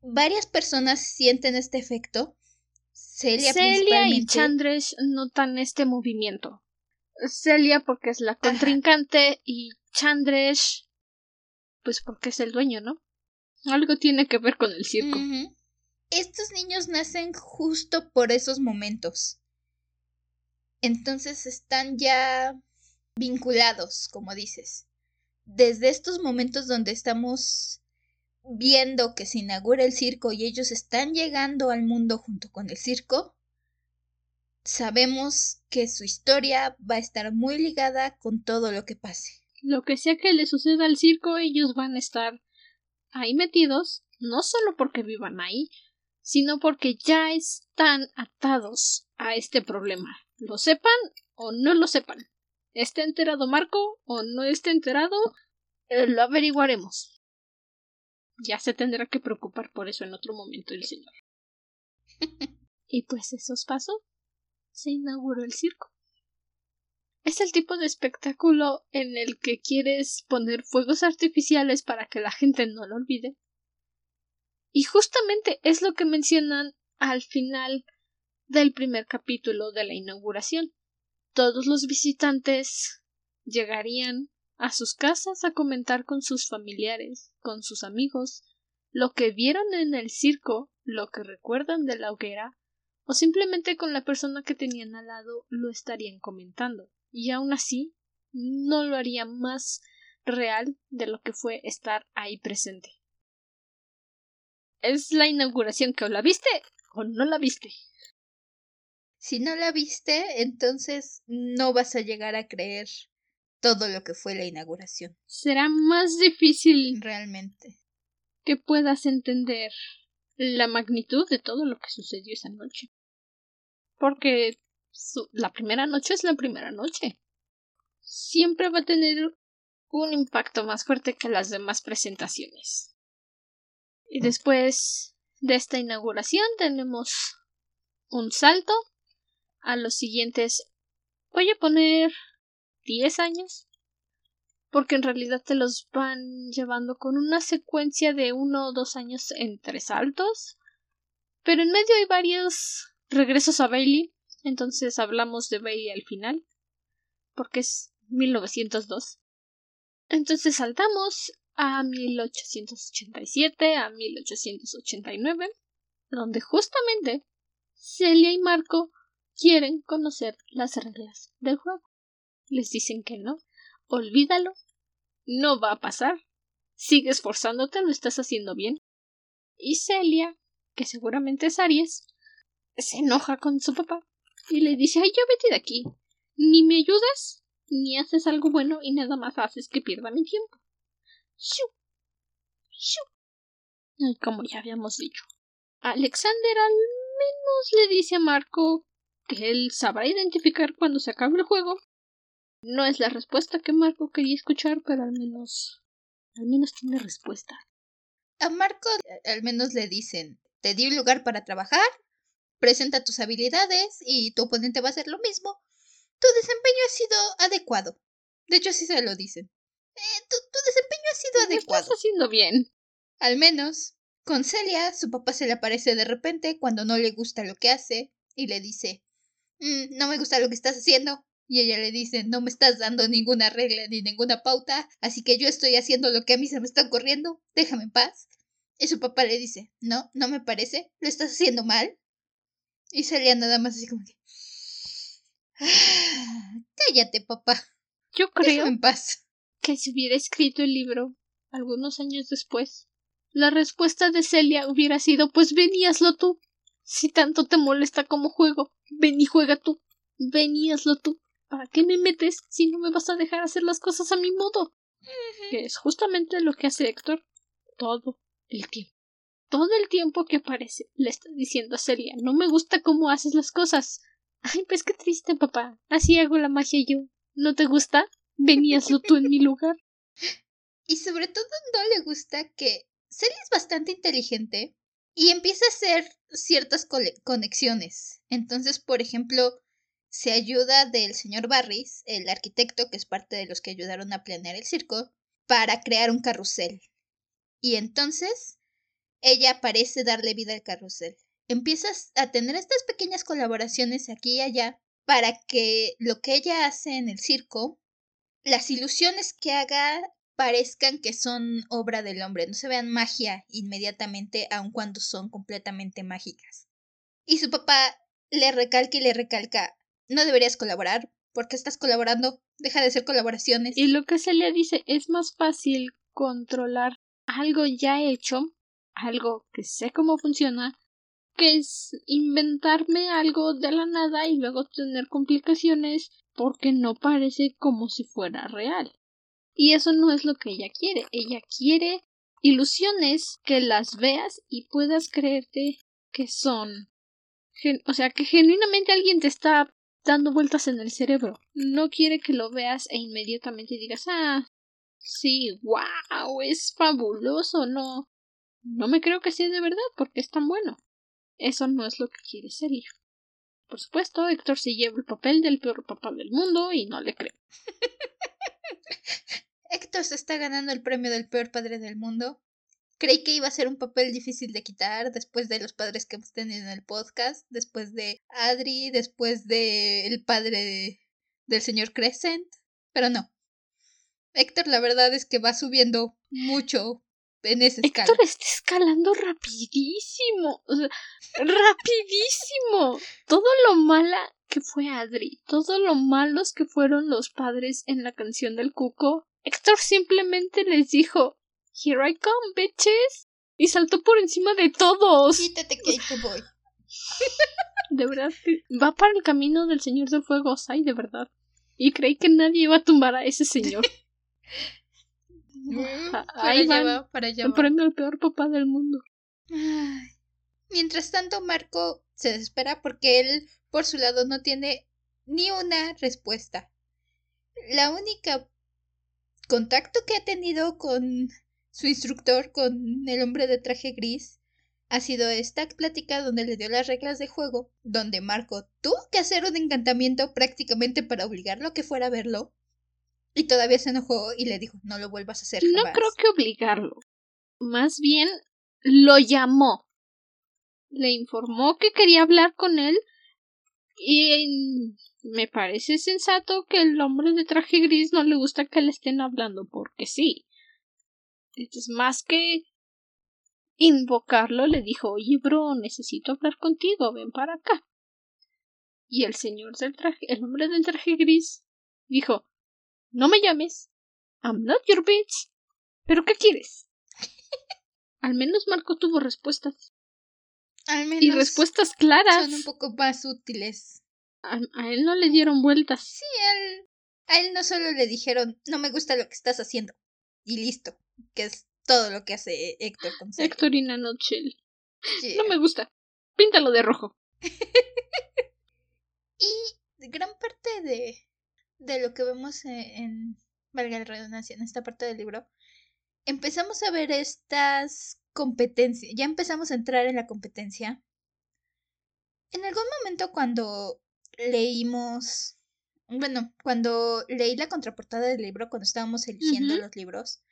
varias personas sienten este efecto. Celia, Celia y. Chandresh notan este movimiento. Celia porque es la contrincante y Chandresh pues porque es el dueño, ¿no? Algo tiene que ver con el circo. Estos niños nacen justo por esos momentos. Entonces están ya vinculados, como dices. Desde estos momentos donde estamos viendo que se inaugura el circo y ellos están llegando al mundo junto con el circo, sabemos que su historia va a estar muy ligada con todo lo que pase. Lo que sea que le suceda al circo, ellos van a estar ahí metidos, no solo porque vivan ahí, sino porque ya están atados a este problema. Lo sepan o no lo sepan. ¿Esté enterado Marco o no esté enterado? Eh, lo averiguaremos. Ya se tendrá que preocupar por eso en otro momento el señor. y pues esos pasos se inauguró el circo. Es el tipo de espectáculo en el que quieres poner fuegos artificiales para que la gente no lo olvide. Y justamente es lo que mencionan al final del primer capítulo de la inauguración. Todos los visitantes llegarían a sus casas a comentar con sus familiares, con sus amigos, lo que vieron en el circo, lo que recuerdan de la hoguera, o simplemente con la persona que tenían al lado lo estarían comentando. Y aún así, no lo haría más real de lo que fue estar ahí presente. Es la inauguración que o la viste o no la viste. Si no la viste, entonces no vas a llegar a creer todo lo que fue la inauguración. Será más difícil realmente que puedas entender la magnitud de todo lo que sucedió esa noche. Porque la primera noche es la primera noche. Siempre va a tener un impacto más fuerte que las demás presentaciones. Y después de esta inauguración tenemos un salto a los siguientes voy a poner 10 años porque en realidad te los van llevando con una secuencia de uno o dos años entre saltos pero en medio hay varios regresos a Bailey entonces hablamos de Bailey al final porque es 1902 entonces saltamos a 1887 a 1889 donde justamente Celia y Marco quieren conocer las reglas del juego. Les dicen que no. Olvídalo. No va a pasar. Sigue esforzándote, lo estás haciendo bien. Y Celia, que seguramente es Aries, se enoja con su papá y le dice, ay, yo vete de aquí. Ni me ayudas, ni haces algo bueno y nada más haces que pierda mi tiempo. ¡Shu! ¡Shu! Como ya habíamos dicho. Alexander al menos le dice a Marco que él sabrá identificar cuando se acabe el juego. No es la respuesta que Marco quería escuchar, pero al menos. al menos tiene respuesta. A Marco al menos le dicen te di un lugar para trabajar, presenta tus habilidades y tu oponente va a hacer lo mismo. Tu desempeño ha sido adecuado. De hecho, así se lo dicen. Eh, tu, desempeño ha sido adecuado. Estás haciendo bien. Al menos. Con Celia, su papá se le aparece de repente cuando no le gusta lo que hace y le dice Mm, no me gusta lo que estás haciendo. Y ella le dice, no me estás dando ninguna regla ni ninguna pauta, así que yo estoy haciendo lo que a mí se me está ocurriendo, déjame en paz. Y su papá le dice, no, no me parece, lo estás haciendo mal. Y salía nada más así como que... Ah, cállate, papá. Yo creo en paz. que si hubiera escrito el libro algunos años después, la respuesta de Celia hubiera sido, pues veníaslo tú. Si tanto te molesta como juego, ven y juega tú. Ven y hazlo tú. ¿Para qué me metes si no me vas a dejar hacer las cosas a mi modo? Que es justamente lo que hace Héctor todo el tiempo. Todo el tiempo que aparece le está diciendo a Celia, no me gusta cómo haces las cosas. Ay, pues qué triste, papá. Así hago la magia yo. ¿No te gusta? Ven y hazlo tú en mi lugar. Y sobre todo no le gusta que Celia es bastante inteligente y empieza a hacer ciertas conexiones. Entonces, por ejemplo, se ayuda del señor Barris, el arquitecto que es parte de los que ayudaron a planear el circo, para crear un carrusel. Y entonces ella parece darle vida al carrusel. Empiezas a tener estas pequeñas colaboraciones aquí y allá para que lo que ella hace en el circo, las ilusiones que haga parezcan que son obra del hombre, no se vean magia inmediatamente, aun cuando son completamente mágicas. Y su papá le recalca y le recalca, no deberías colaborar, porque estás colaborando, deja de hacer colaboraciones. Y lo que se le dice es más fácil controlar algo ya hecho, algo que sé cómo funciona, que es inventarme algo de la nada y luego tener complicaciones porque no parece como si fuera real. Y eso no es lo que ella quiere. Ella quiere ilusiones que las veas y puedas creerte que son. O sea, que genuinamente alguien te está dando vueltas en el cerebro. No quiere que lo veas e inmediatamente digas, ah, sí, wow, es fabuloso, no. No me creo que sea de verdad porque es tan bueno. Eso no es lo que quiere ser Por supuesto, Héctor se lleva el papel del peor papá del mundo y no le creo. Héctor se está ganando el premio del peor padre del mundo. Creí que iba a ser un papel difícil de quitar después de los padres que hemos tenido en el podcast, después de Adri, después de el padre del señor Crescent, pero no. Héctor la verdad es que va subiendo mucho en esa escala. Héctor está escalando rapidísimo, rapidísimo. Todo lo mala que fue Adri, todo lo malos que fueron los padres en la canción del cuco, Héctor simplemente les dijo Here I come, bitches. Y saltó por encima de todos. Quítate que te voy. de verdad, va para el camino del Señor del Fuego, ay, de verdad. y creí que nadie iba a tumbar a ese señor. Mm, Ah, para ahí van. va, para allá El premio al peor papá del mundo. Ay. Mientras tanto, Marco se desespera porque él, por su lado, no tiene ni una respuesta. La única contacto que ha tenido con su instructor, con el hombre de traje gris, ha sido esta plática donde le dio las reglas de juego, donde Marco tuvo que hacer un encantamiento prácticamente para obligarlo a que fuera a verlo. Y todavía se enojó y le dijo, no lo vuelvas a hacer. No jamás". creo que obligarlo. Más bien lo llamó. Le informó que quería hablar con él y me parece sensato que el hombre de traje gris no le gusta que le estén hablando porque sí. Entonces, más que invocarlo, le dijo, oye, bro, necesito hablar contigo, ven para acá. Y el señor del traje, el hombre del traje gris, dijo, no me llames. I'm not your bitch. ¿Pero qué quieres? Al menos Marco tuvo respuestas. Al menos Y respuestas claras. son un poco más útiles. A, a él no le dieron vueltas. Sí, él, a él no solo le dijeron, no me gusta lo que estás haciendo. Y listo, que es todo lo que hace Héctor con Celia. Héctor in a nutshell. Yeah. No me gusta. Píntalo de rojo. Y gran parte de, de lo que vemos en, en, valga la redundancia, en esta parte del libro, empezamos a ver estas competencias, ya empezamos a entrar en la competencia. En algún momento cuando leímos, bueno, cuando leí la contraportada del libro, cuando estábamos eligiendo los libros,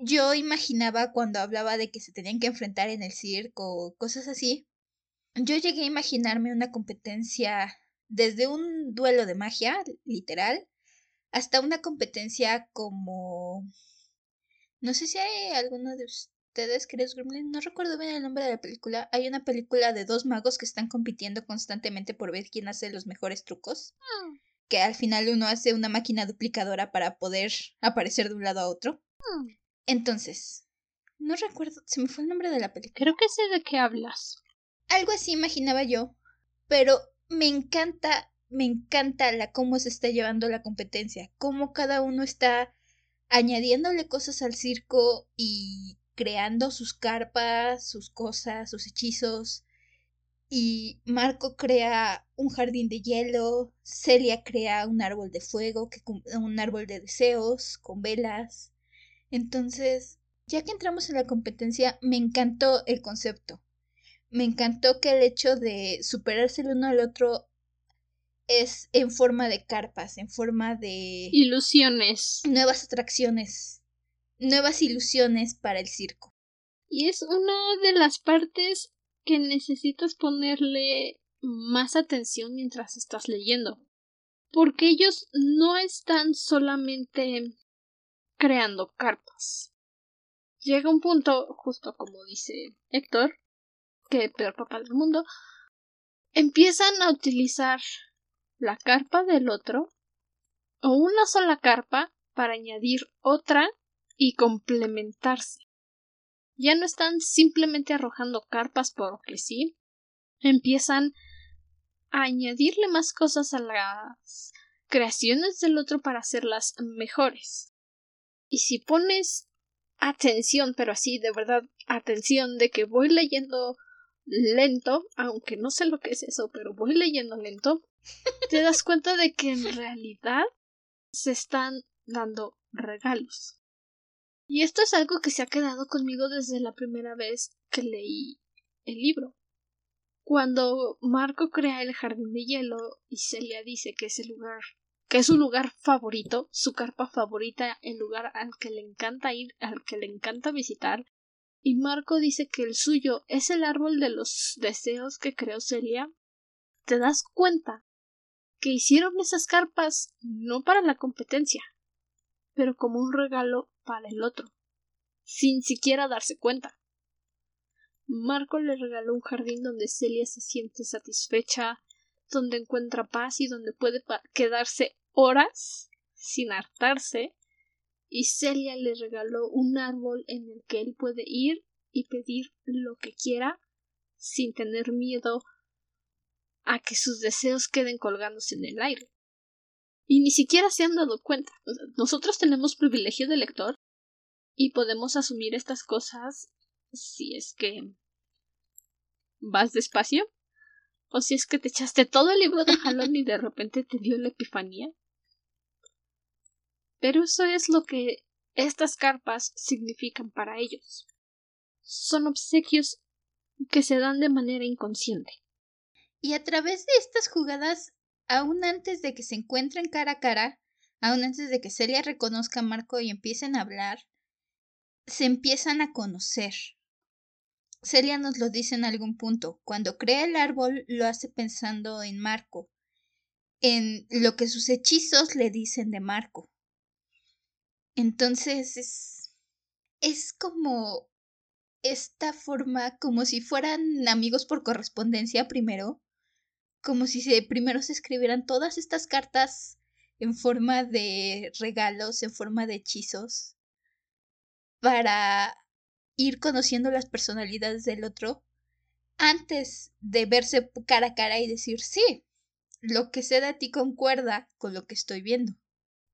yo imaginaba cuando hablaba de que se tenían que enfrentar en el circo, cosas así, yo llegué a imaginarme una competencia desde un duelo de magia, literal, hasta una competencia como... No sé si hay alguno de ustedes que es Gremlin, no recuerdo bien el nombre de la película. Hay una película de dos magos que están compitiendo constantemente por ver quién hace los mejores trucos. Que al final uno hace una máquina duplicadora para poder aparecer de un lado a otro. Entonces, no recuerdo, se me fue el nombre de la película. Creo que sé de qué hablas. Algo así imaginaba yo, pero me encanta, me encanta la cómo se está llevando la competencia, cómo cada uno está añadiéndole cosas al circo y creando sus carpas, sus cosas, sus hechizos. Y Marco crea un jardín de hielo, Celia crea un árbol de fuego, que un árbol de deseos con velas. Entonces, ya que entramos en la competencia, me encantó el concepto. Me encantó que el hecho de superarse el uno al otro es en forma de carpas, en forma de Ilusiones. nuevas atracciones, nuevas ilusiones para el circo. Y es una de las partes que necesitas ponerle más atención mientras estás leyendo. Porque ellos no están solamente creando carpas. Llega un punto, justo como dice Héctor, que el peor papá del mundo, empiezan a utilizar la carpa del otro o una sola carpa para añadir otra y complementarse. Ya no están simplemente arrojando carpas porque sí, empiezan a añadirle más cosas a las creaciones del otro para hacerlas mejores. Y si pones atención, pero así de verdad atención de que voy leyendo lento, aunque no sé lo que es eso, pero voy leyendo lento, te das cuenta de que en realidad se están dando regalos. Y esto es algo que se ha quedado conmigo desde la primera vez que leí el libro. Cuando Marco crea el jardín de hielo y Celia dice que es el lugar, que es su lugar favorito, su carpa favorita, el lugar al que le encanta ir, al que le encanta visitar, y Marco dice que el suyo es el árbol de los deseos que creó Celia, te das cuenta que hicieron esas carpas no para la competencia, pero como un regalo para el otro, sin siquiera darse cuenta. Marco le regaló un jardín donde Celia se siente satisfecha, donde encuentra paz y donde puede quedarse horas sin hartarse, y Celia le regaló un árbol en el que él puede ir y pedir lo que quiera sin tener miedo a que sus deseos queden colgándose en el aire. Y ni siquiera se han dado cuenta. nosotros tenemos privilegio de lector y podemos asumir estas cosas si es que vas despacio o si es que te echaste todo el libro de Jalón y de repente te dio la epifanía. Pero eso es lo que estas carpas significan para ellos. Son obsequios que se dan de manera inconsciente. Y a través de estas jugadas, aún antes de que se encuentren cara a cara, aún antes de que Celia reconozca a Marco y empiecen a hablar, se empiezan a conocer. Celia nos lo dice en algún punto. Cuando crea el árbol lo hace pensando en Marco, en lo que sus hechizos le dicen de Marco. Entonces es, es como esta forma, como si fueran amigos por correspondencia primero, como si primero se escribieran todas estas cartas en forma de regalos, en forma de hechizos, para ir conociendo las personalidades del otro antes de verse cara a cara y decir, sí, lo que sé de ti concuerda con lo que estoy viendo.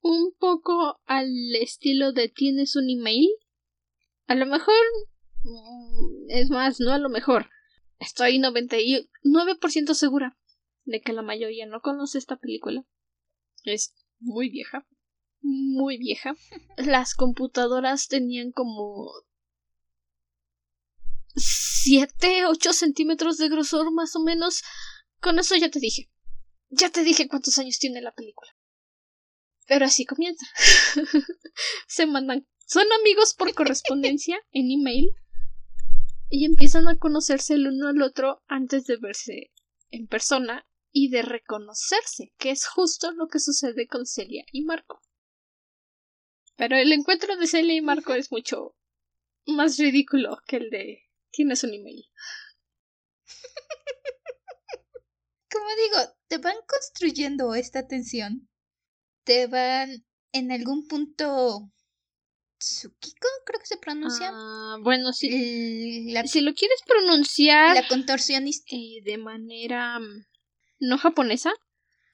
Un poco al estilo de tienes un email. A lo mejor... Mm, es más, no a lo mejor. Estoy 99% segura de que la mayoría no conoce esta película. Es muy vieja. Muy vieja. Las computadoras tenían como 7, 8 centímetros de grosor más o menos. Con eso ya te dije. Ya te dije cuántos años tiene la película. Pero así comienza. Se mandan. Son amigos por correspondencia en email. Y empiezan a conocerse el uno al otro antes de verse en persona y de reconocerse, que es justo lo que sucede con Celia y Marco. Pero el encuentro de Celia y Marco es mucho más ridículo que el de tienes un email. Como digo, te van construyendo esta tensión. Te van en algún punto Tsukiko, creo que se pronuncia. Ah, bueno, si, si lo quieres pronunciar. La contorsionista. Eh, de manera mm, no japonesa,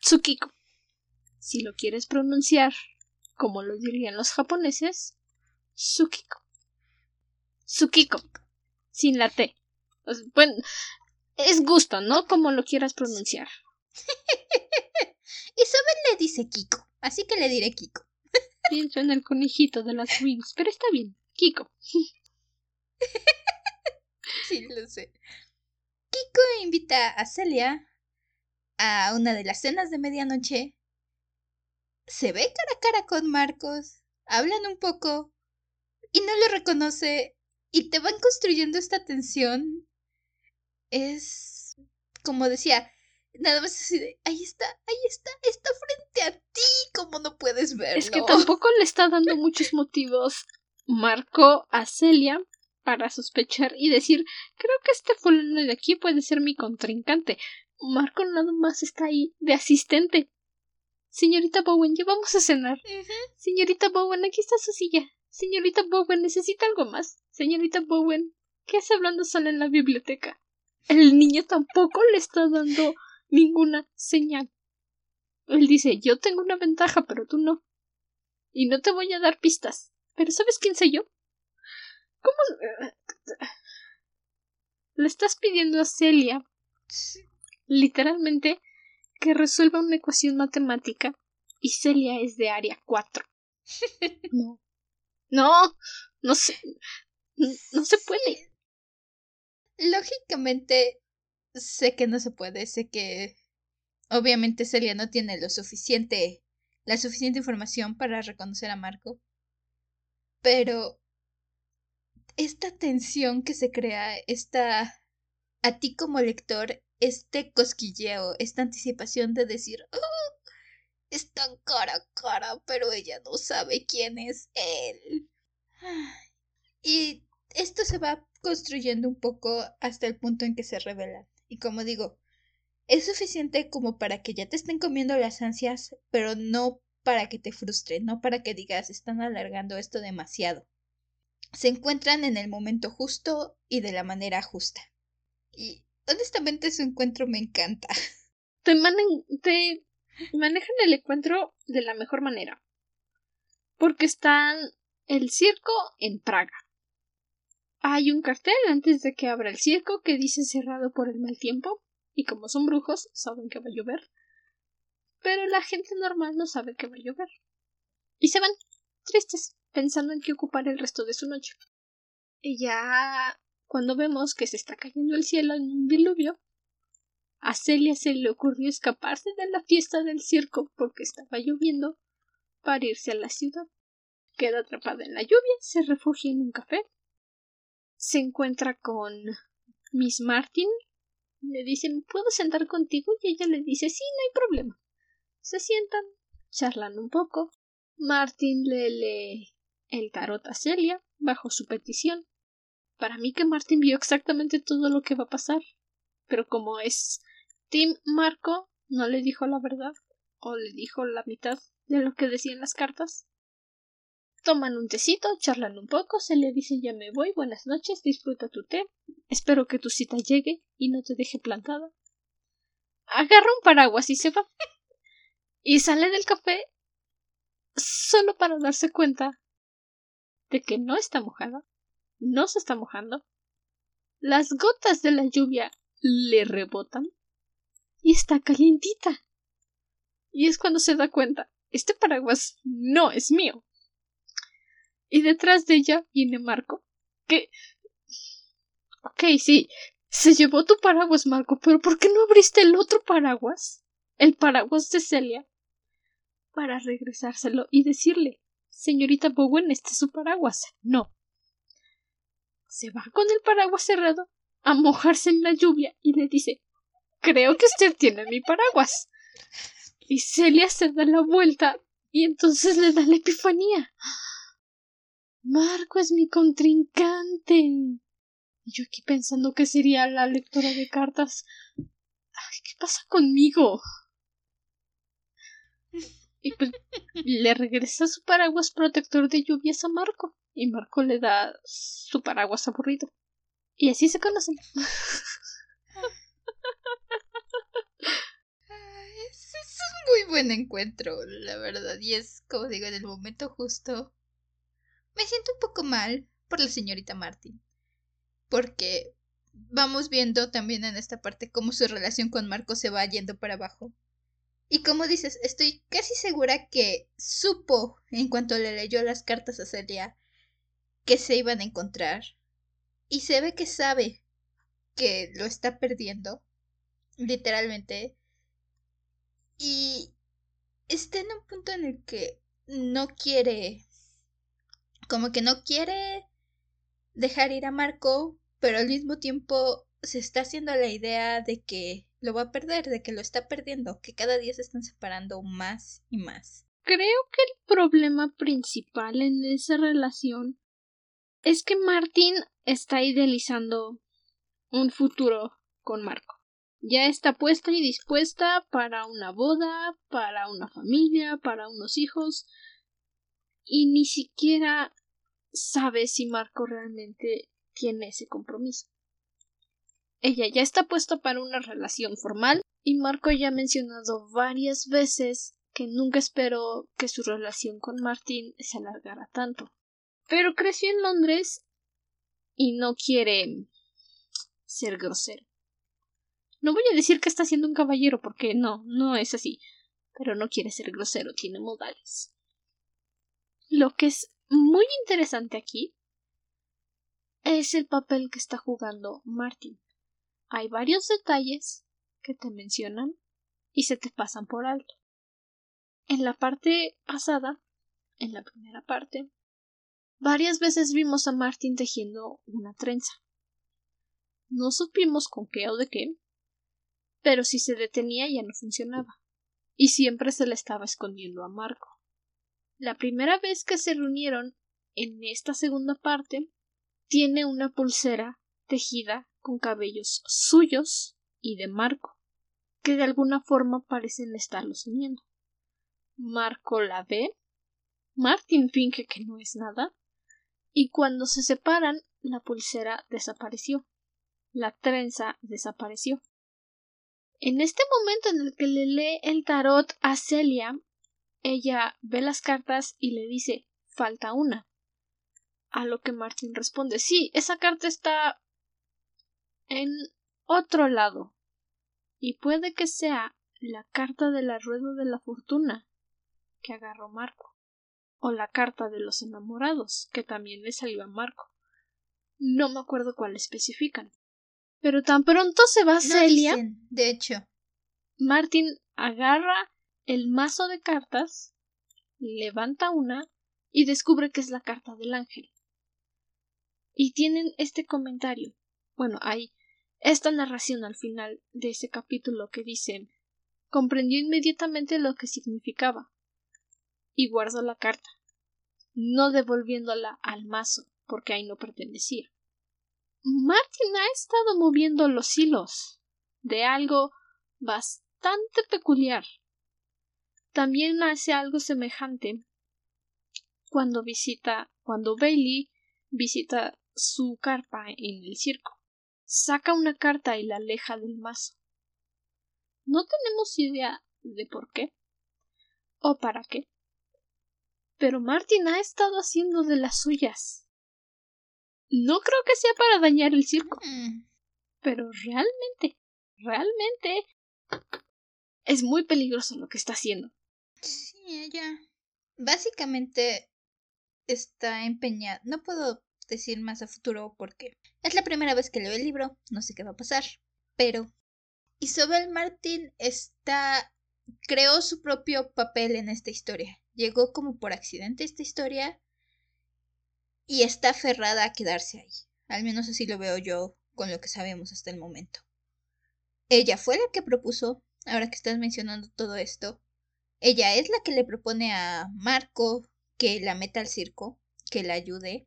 Tsukiko. Si lo quieres pronunciar como lo dirían los japoneses, Tsukiko. Tsukiko sin la T. bueno, es gusto, ¿no? Como lo quieras pronunciar. Isabel le dice Kiko, así que le diré Kiko. Pienso en el conejito de las wings, pero está bien, Kiko. sí, lo sé. Kiko invita a Celia a una de las cenas de medianoche. Se ve cara a cara con Marcos, hablan un poco y no le reconoce y te van construyendo esta tensión. Es, como decía, nada más así de, ahí está, ahí está, está frente a ti, como no puedes verlo. Es que tampoco le está dando muchos motivos Marco a Celia para sospechar y decir, creo que este fulano de aquí puede ser mi contrincante. Marco nada más está ahí de asistente. Señorita Bowen, ya vamos a cenar. Señorita Bowen, aquí está su silla. Señorita Bowen, ¿necesita algo más? Señorita Bowen, ¿qué hace hablando sola en la biblioteca? El niño tampoco le está dando ninguna señal. Él dice, yo tengo una ventaja, pero tú no. Y no te voy a dar pistas. Pero ¿sabes quién soy yo? ¿Cómo? Le estás pidiendo a Celia, literalmente, que resuelva una ecuación matemática y Celia es de área 4. No. No, no sé. No se puede. Lógicamente, sé que no se puede, sé que obviamente Celia no tiene lo suficiente, la suficiente información para reconocer a Marco. Pero esta tensión que se crea, esta a ti como lector, este cosquilleo, esta anticipación de decir, oh, están cara a cara, pero ella no sabe quién es él. Y esto se va construyendo un poco hasta el punto en que se revelan. Y como digo, es suficiente como para que ya te estén comiendo las ansias, pero no para que te frustre, no para que digas están alargando esto demasiado. Se encuentran en el momento justo y de la manera justa. Y honestamente su encuentro me encanta. Te, te Manejan el encuentro de la mejor manera. Porque están el circo en Praga. Hay un cartel antes de que abra el circo que dice cerrado por el mal tiempo, y como son brujos, saben que va a llover. Pero la gente normal no sabe que va a llover. Y se van, tristes, pensando en qué ocupar el resto de su noche. Y ya cuando vemos que se está cayendo el cielo en un diluvio, a Celia se le ocurrió escaparse de la fiesta del circo porque estaba lloviendo para irse a la ciudad. Queda atrapada en la lluvia, se refugia en un café se encuentra con Miss Martin. Le dice, ¿puedo sentar contigo? Y ella le dice, sí, no hay problema. Se sientan, charlan un poco. Martin le lee el tarot a Celia bajo su petición. Para mí que Martin vio exactamente todo lo que va a pasar. Pero como es Tim Marco, no le dijo la verdad. O le dijo la mitad de lo que decían las cartas. Toman un tecito, charlan un poco, se le dice ya me voy, buenas noches, disfruta tu té, espero que tu cita llegue y no te deje plantada. Agarra un paraguas y se va. Y sale del café solo para darse cuenta de que no está mojada, no se está mojando, las gotas de la lluvia le rebotan y está calientita. Y es cuando se da cuenta, este paraguas no es mío y detrás de ella viene Marco, que... Ok, sí, se llevó tu paraguas, Marco, pero ¿por qué no abriste el otro paraguas? El paraguas de Celia. Para regresárselo y decirle, señorita Bowen, este es su paraguas. No. Se va con el paraguas cerrado a mojarse en la lluvia y le dice, creo que usted tiene mi paraguas. Y Celia se da la vuelta y entonces le da la epifanía. Marco es mi contrincante. Y yo aquí pensando que sería la lectora de cartas. ¿qué pasa conmigo? Y pues le regresa su paraguas protector de lluvias a Marco. Y Marco le da su paraguas aburrido. Y así se conocen. es, es un muy buen encuentro, la verdad. Y es, como digo, en el momento justo me siento un poco mal por la señorita Martin. Porque vamos viendo también en esta parte cómo su relación con Marco se va yendo para abajo. Y como dices, estoy casi segura que supo, en cuanto le leyó las cartas a Celia, que se iban a encontrar. Y se ve que sabe que lo está perdiendo, literalmente. Y está en un punto en el que no quiere como que no quiere dejar ir a Marco, pero al mismo tiempo se está haciendo la idea de que lo va a perder, de que lo está perdiendo, que cada día se están separando más y más. Creo que el problema principal en esa relación es que Martín está idealizando un futuro con Marco. Ya está puesta y dispuesta para una boda, para una familia, para unos hijos, y ni siquiera sabe si Marco realmente tiene ese compromiso. Ella ya está puesta para una relación formal y Marco ya ha mencionado varias veces que nunca esperó que su relación con Martín se alargara tanto. Pero creció en Londres y no quiere ser grosero. No voy a decir que está siendo un caballero porque no, no es así, pero no quiere ser grosero, tiene modales. Lo que es muy interesante aquí es el papel que está jugando Martin. Hay varios detalles que te mencionan y se te pasan por alto. En la parte pasada, en la primera parte, varias veces vimos a Martin tejiendo una trenza. No supimos con qué o de qué, pero si se detenía ya no funcionaba, y siempre se le estaba escondiendo a Marco. La primera vez que se reunieron en esta segunda parte tiene una pulsera tejida con cabellos suyos y de Marco, que de alguna forma parecen estarlo uniendo. Marco la ve, Martin finge que no es nada, y cuando se separan la pulsera desapareció, la trenza desapareció. En este momento en el que le lee el tarot a Celia, ella ve las cartas y le dice falta una. A lo que Martin responde sí, esa carta está en otro lado. Y puede que sea la carta de la rueda de la fortuna que agarró Marco. O la carta de los enamorados, que también le salió a Marco. No me acuerdo cuál especifican. Pero tan pronto se va Celia. de hecho. Martin agarra el mazo de cartas, levanta una y descubre que es la carta del ángel. Y tienen este comentario. Bueno, hay esta narración al final de ese capítulo que dice comprendió inmediatamente lo que significaba y guardó la carta, no devolviéndola al mazo, porque ahí no pertenecía. Martin ha estado moviendo los hilos de algo bastante peculiar. También hace algo semejante cuando visita, cuando Bailey visita su carpa en el circo. Saca una carta y la aleja del mazo. No tenemos idea de por qué o para qué. Pero Martin ha estado haciendo de las suyas. No creo que sea para dañar el circo. Mm. Pero realmente, realmente es muy peligroso lo que está haciendo. Sí, ella básicamente está empeñada. No puedo decir más a futuro porque es la primera vez que leo el libro, no sé qué va a pasar. Pero Isabel Martin está creó su propio papel en esta historia. Llegó como por accidente esta historia y está aferrada a quedarse ahí. Al menos así lo veo yo con lo que sabemos hasta el momento. Ella fue la que propuso, ahora que estás mencionando todo esto, ella es la que le propone a Marco que la meta al circo, que la ayude,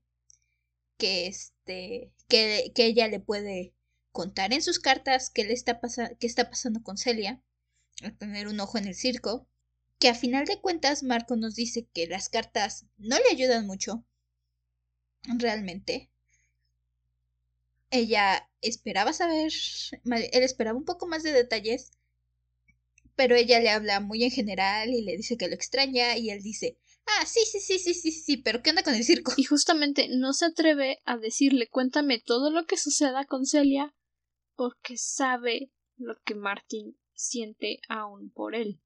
que este, que, que ella le puede contar en sus cartas qué le está, qué está pasando con Celia al tener un ojo en el circo, que a final de cuentas Marco nos dice que las cartas no le ayudan mucho, realmente. Ella esperaba saber, él esperaba un poco más de detalles, pero ella le habla muy en general y le dice que lo extraña y él dice, ah, sí, sí, sí, sí, sí, sí, pero ¿qué onda con el circo? Y justamente no se atreve a decirle, cuéntame todo lo que suceda con Celia, porque sabe lo que Martín siente aún por él.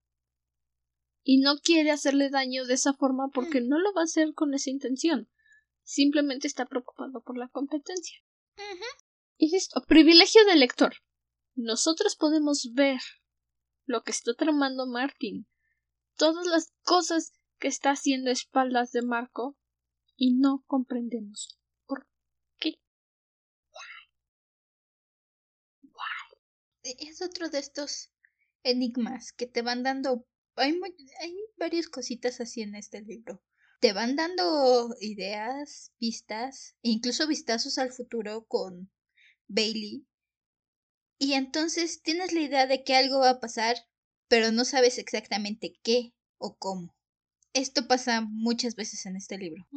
Y no quiere hacerle daño de esa forma porque mm. no lo va a hacer con esa intención. Simplemente está preocupado por la competencia. Y esto, privilegio del lector. Nosotros podemos ver lo que está tramando Martin, todas las cosas que está haciendo a espaldas de Marco, y no comprendemos por qué. Es otro de estos enigmas que te van dando. Hay, hay varias cositas así en este libro. Te van dando ideas, vistas, e incluso vistazos al futuro con Bailey. Y entonces tienes la idea de que algo va a pasar, pero no sabes exactamente qué o cómo. Esto pasa muchas veces en este libro.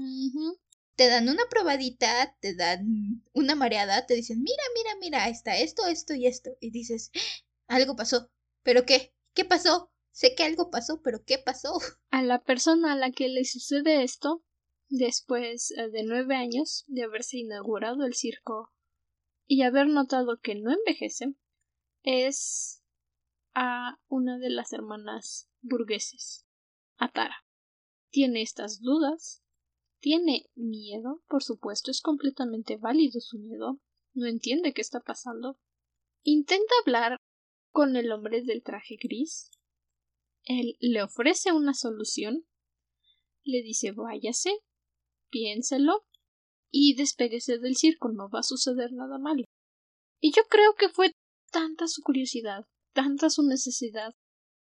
Te dan una probadita, te dan una mareada, te dicen, mira, mira, mira, está esto, esto y esto. Y dices, ¡Ah! algo pasó. ¿Pero qué? ¿Qué pasó? Sé que algo pasó, pero ¿qué pasó? A la persona a la que le sucede esto, después eh, de nueve años de haberse inaugurado el circo y haber notado que no envejece, es a una de las hermanas burgueses, a Tara. Tiene estas dudas, tiene miedo, por supuesto, es completamente válido su miedo, no entiende qué está pasando. Intenta hablar con el hombre del traje gris. Él le ofrece una solución, le dice váyase, piénselo y despéguese del circo, no va a suceder nada malo. Y yo creo que fue tanta su curiosidad, tanta su necesidad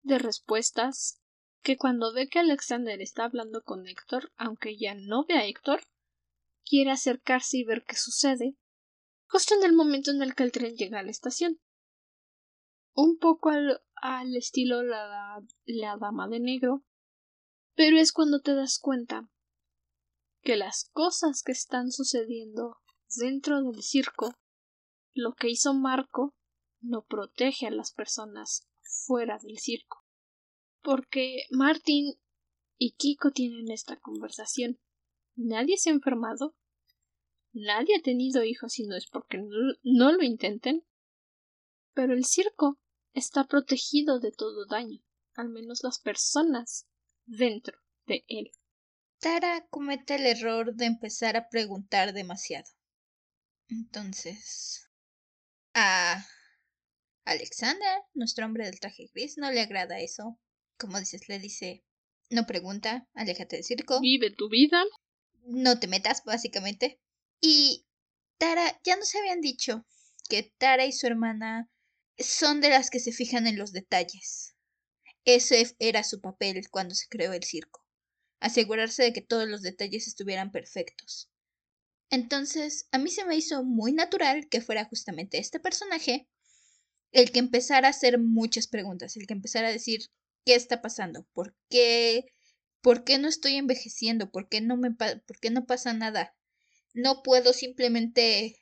de respuestas, que cuando ve que Alexander está hablando con Héctor, aunque ya no ve a Héctor, quiere acercarse y ver qué sucede, justo en el momento en el que el tren llega a la estación un poco al, estilo la dama de negro, pero es cuando te das cuenta que las cosas que están sucediendo dentro del circo, lo que hizo Marco, no protege a las personas fuera del circo. Porque Martin y Kiko tienen esta conversación. Nadie se ha enfermado. Nadie ha tenido hijos y no es porque no, lo intenten. Pero el circo está protegido de todo daño, al menos las personas dentro de él. Tara comete el error de empezar a preguntar demasiado. Entonces, a Alexander, nuestro hombre del traje gris, no le agrada eso. Como dices, le dice, no pregunta, aléjate del circo. Vive tu vida. No te metas, básicamente. Y Tara, ya nos habían dicho que Tara y su hermana son de las que se fijan en los detalles. Ese era su papel cuando se creó el circo. Asegurarse de que todos los detalles estuvieran perfectos. Entonces, a mí se me hizo muy natural que fuera justamente este personaje el que empezara a hacer muchas preguntas, el que empezara a decir, ¿qué está pasando? ¿Por qué? ¿Por qué no estoy envejeciendo? ¿Por qué no me por qué no pasa nada? No puedo simplemente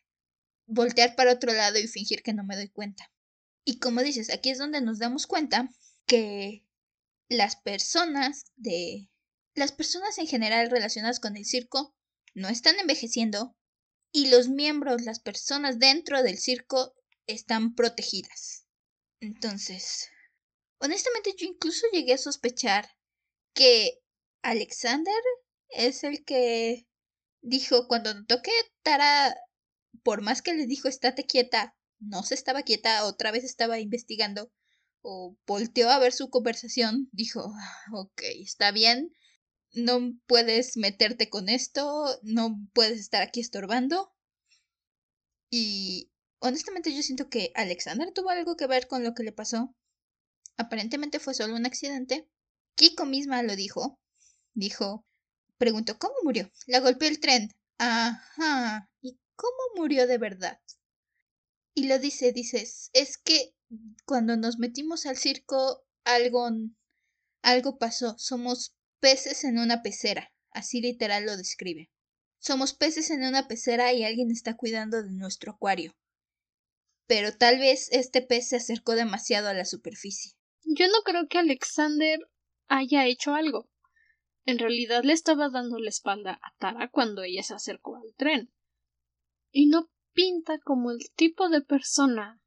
voltear para otro lado y fingir que no me doy cuenta. Y como dices, aquí es donde nos damos cuenta que las personas de las personas en general relacionadas con el circo no están envejeciendo y los miembros, las personas dentro del circo están protegidas. Entonces, honestamente yo incluso llegué a sospechar que Alexander es el que dijo cuando notó que Tara, por más que le dijo estate quieta, no se estaba quieta, otra vez estaba investigando, o volteó a ver su conversación, dijo, ah, ok, está bien, no puedes meterte con esto, no puedes estar aquí estorbando. Y honestamente yo siento que Alexander tuvo algo que ver con lo que le pasó. Aparentemente fue solo un accidente. Kiko misma lo dijo. Dijo, preguntó, ¿cómo murió? La golpeó el tren. Ajá. ¿Y cómo murió de verdad? Y lo dice, dices, es que cuando nos metimos al circo algo algo pasó. Somos peces en una pecera. Así literal lo describe. Somos peces en una pecera y alguien está cuidando de nuestro acuario. Pero tal vez este pez se acercó demasiado a la superficie. Yo no creo que Alexander haya hecho algo. En realidad le estaba dando la espalda a Tara cuando ella se acercó al tren. Y no pinta como el tipo de persona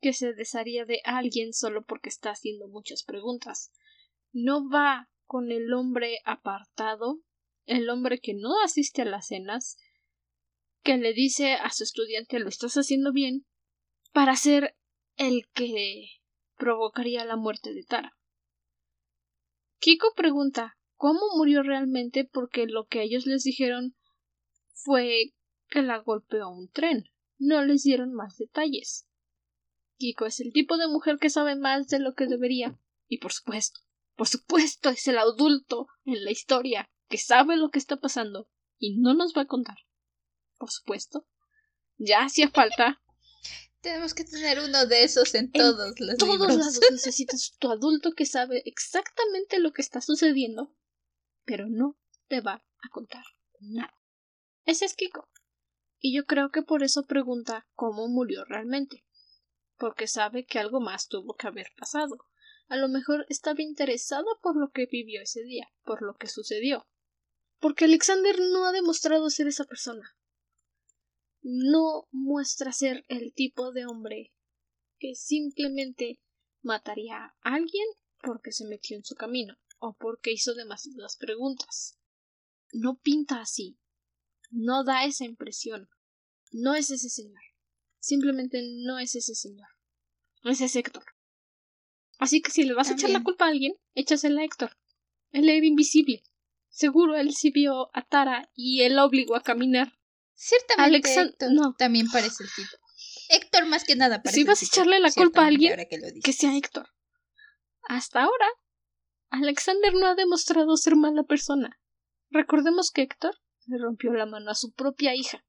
que se desharía de alguien solo porque está haciendo muchas preguntas. No va con el hombre apartado, el hombre que no asiste a las cenas, que le dice a su estudiante lo estás haciendo bien, para ser el que provocaría la muerte de Tara. Kiko pregunta cómo murió realmente porque lo que ellos les dijeron fue que la golpeó un tren. No les dieron más detalles. Kiko es el tipo de mujer que sabe más de lo que debería. Y por supuesto, por supuesto es el adulto en la historia que sabe lo que está pasando y no nos va a contar. Por supuesto. Ya hacía falta tenemos que tener uno de esos en, todos los todos lados necesitas tu adulto que sabe exactamente lo que está sucediendo, pero no te va a contar nada. Ese es Kiko. Y yo creo que por eso pregunta cómo murió realmente. Porque sabe que algo más tuvo que haber pasado. A lo mejor estaba interesado por lo que vivió ese día, por lo que sucedió. Porque Alexander no ha demostrado ser esa persona no muestra ser el tipo de hombre que simplemente mataría a alguien porque se metió en su camino o porque hizo demasiadas preguntas. No pinta así. No da esa impresión. No es ese señor. Simplemente no es ese señor. No es ese Héctor. Así que si le vas a echar la culpa a alguien, échasela a Héctor. Él era invisible. Seguro él sí vio a Tara y él obligó a caminar Ciertamente Héctor no. también parece el tipo. Héctor más que nada parece Si vas a echarle la culpa a alguien, que, sea Héctor. Hasta ahora, Alexander no ha demostrado ser mala persona. Recordemos que Héctor le rompió la mano a su propia hija.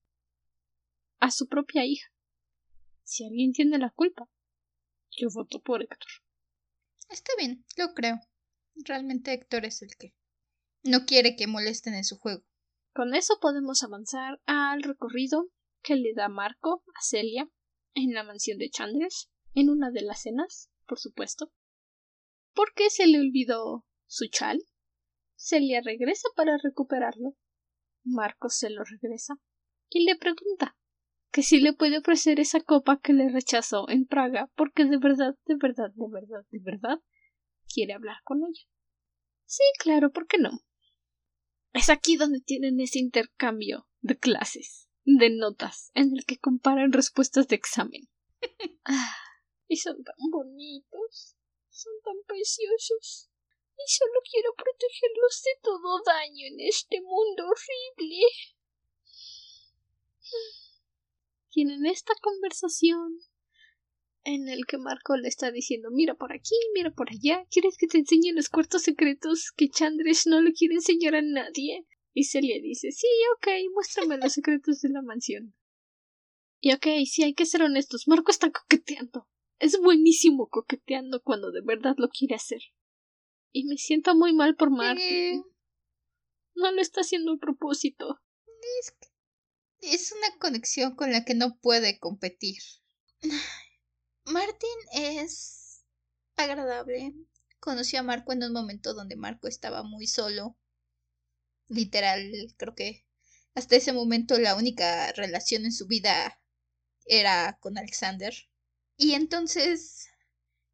A su propia hija. Si alguien tiene la culpa, yo voto por Héctor. Está bien, lo creo. Realmente Héctor es el que no quiere que molesten en su juego. Con eso podemos avanzar al recorrido que le da Marco a Celia en la mansión de Chandler. en una de las cenas, por supuesto. ¿Por qué se le olvidó su chal? Celia regresa para recuperarlo. Marcos se lo regresa y le pregunta que si le puede ofrecer esa copa que le rechazó en Praga porque de verdad, de verdad, de verdad, de verdad quiere hablar con ella. Sí, claro, ¿por qué no? Es aquí donde tienen ese intercambio de clases, de notas, en el que comparan respuestas de examen. Y son tan bonitos, son tan preciosos. Y solo quiero protegerlos de todo daño en este mundo horrible. Tienen esta conversación en el que Marco le está diciendo mira por aquí, mira por allá, ¿quieres que te enseñe los cuartos secretos que Chandresh no le quiere enseñar a nadie? Y Celia dice sí, ok, muéstrame los secretos de la mansión. Y ok, sí, hay que ser honestos, Marco está coqueteando. Es buenísimo coqueteando cuando de verdad lo quiere hacer. Y me siento muy mal por Marco. No lo está haciendo a propósito. Es, es una conexión con la que no puede competir. Martin es agradable. Conoció a Marco en un momento donde Marco estaba muy solo. Literal, creo que hasta ese momento la única relación en su vida era con Alexander. Y entonces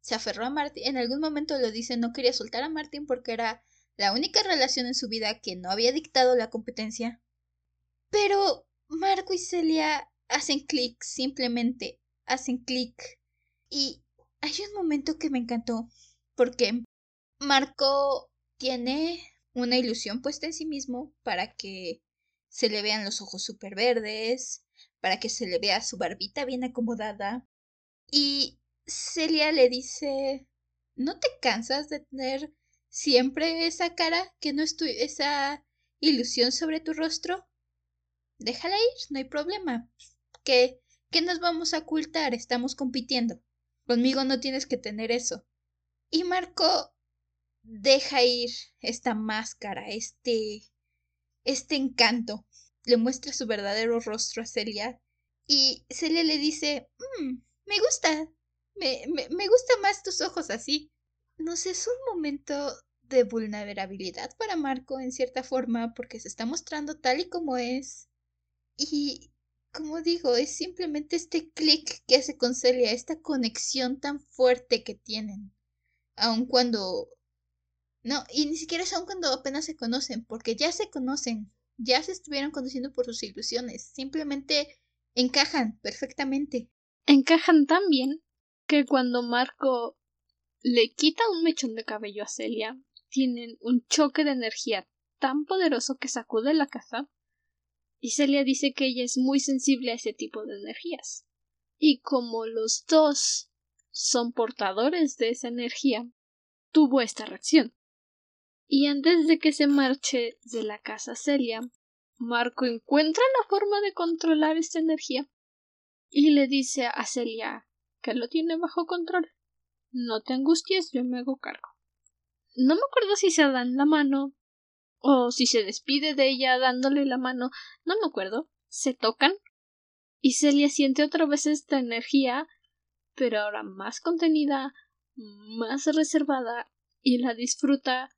se aferró a Martin. En algún momento lo dice, no quería soltar a Martin porque era la única relación en su vida que no había dictado la competencia. Pero Marco y Celia hacen clic, simplemente hacen clic. Y hay un momento que me encantó, porque Marco tiene una ilusión puesta en sí mismo para que se le vean los ojos súper verdes, para que se le vea su barbita bien acomodada. Y Celia le dice, ¿no te cansas de tener siempre esa cara que no es tu, esa ilusión sobre tu rostro? Déjala ir, no hay problema. ¿Qué, qué nos vamos a ocultar? Estamos compitiendo. Conmigo no tienes que tener eso. Y Marco deja ir esta máscara, este. este encanto. Le muestra su verdadero rostro a Celia. Y Celia le dice. Mm, me gusta. Me, me, me gusta más tus ojos así. No sé, es un momento de vulnerabilidad para Marco en cierta forma porque se está mostrando tal y como es. Y como digo, es simplemente este clic que hace con Celia, esta conexión tan fuerte que tienen. Aun cuando... No, y ni siquiera es aun cuando apenas se conocen, porque ya se conocen, ya se estuvieron conociendo por sus ilusiones, simplemente encajan perfectamente. Encajan tan bien que cuando Marco le quita un mechón de cabello a Celia, tienen un choque de energía tan poderoso que sacude la casa y Celia dice que ella es muy sensible a ese tipo de energías. Y como los dos son portadores de esa energía, tuvo esta reacción. Y antes de que se marche de la casa Celia, Marco encuentra la forma de controlar esta energía y le dice a Celia que lo tiene bajo control. No te angusties, yo me hago cargo. No me acuerdo si se dan la mano, o si se despide de ella dándole la mano, no me acuerdo, se tocan y Celia siente otra vez esta energía, pero ahora más contenida, más reservada y la disfruta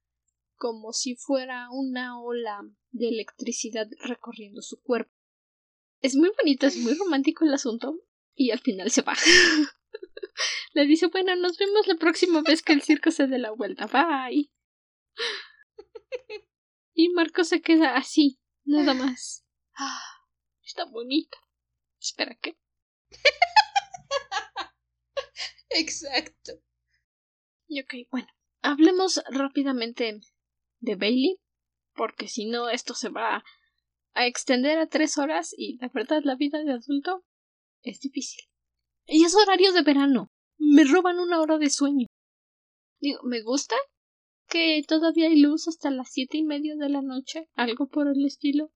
como si fuera una ola de electricidad recorriendo su cuerpo. Es muy bonito, es muy romántico el asunto y al final se va. Le dice, bueno, nos vemos la próxima vez que el circo se dé la vuelta. Bye. Y Marco se queda así, nada más. Ah, está bonita. Espera, ¿qué? Exacto. Y ok, bueno, hablemos rápidamente de Bailey, porque si no esto se va a extender a tres horas y la verdad la vida de adulto es difícil. Y es horario de verano. Me roban una hora de sueño. Digo, me gusta que todavía hay luz hasta las siete y media de la noche, algo por el estilo.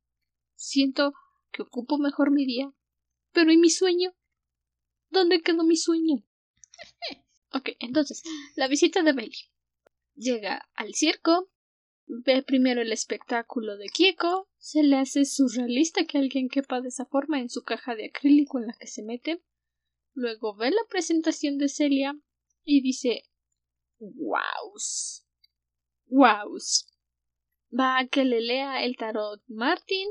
Siento que ocupo mejor mi día. Pero ¿y mi sueño? ¿Dónde quedó mi sueño? ok, entonces, la visita de Bailey. Llega al circo, ve primero el espectáculo de Kieko, se le hace surrealista que alguien quepa de esa forma en su caja de acrílico en la que se mete. Luego ve la presentación de Celia y dice Wows. Wows. Va a que le lea el tarot Martin.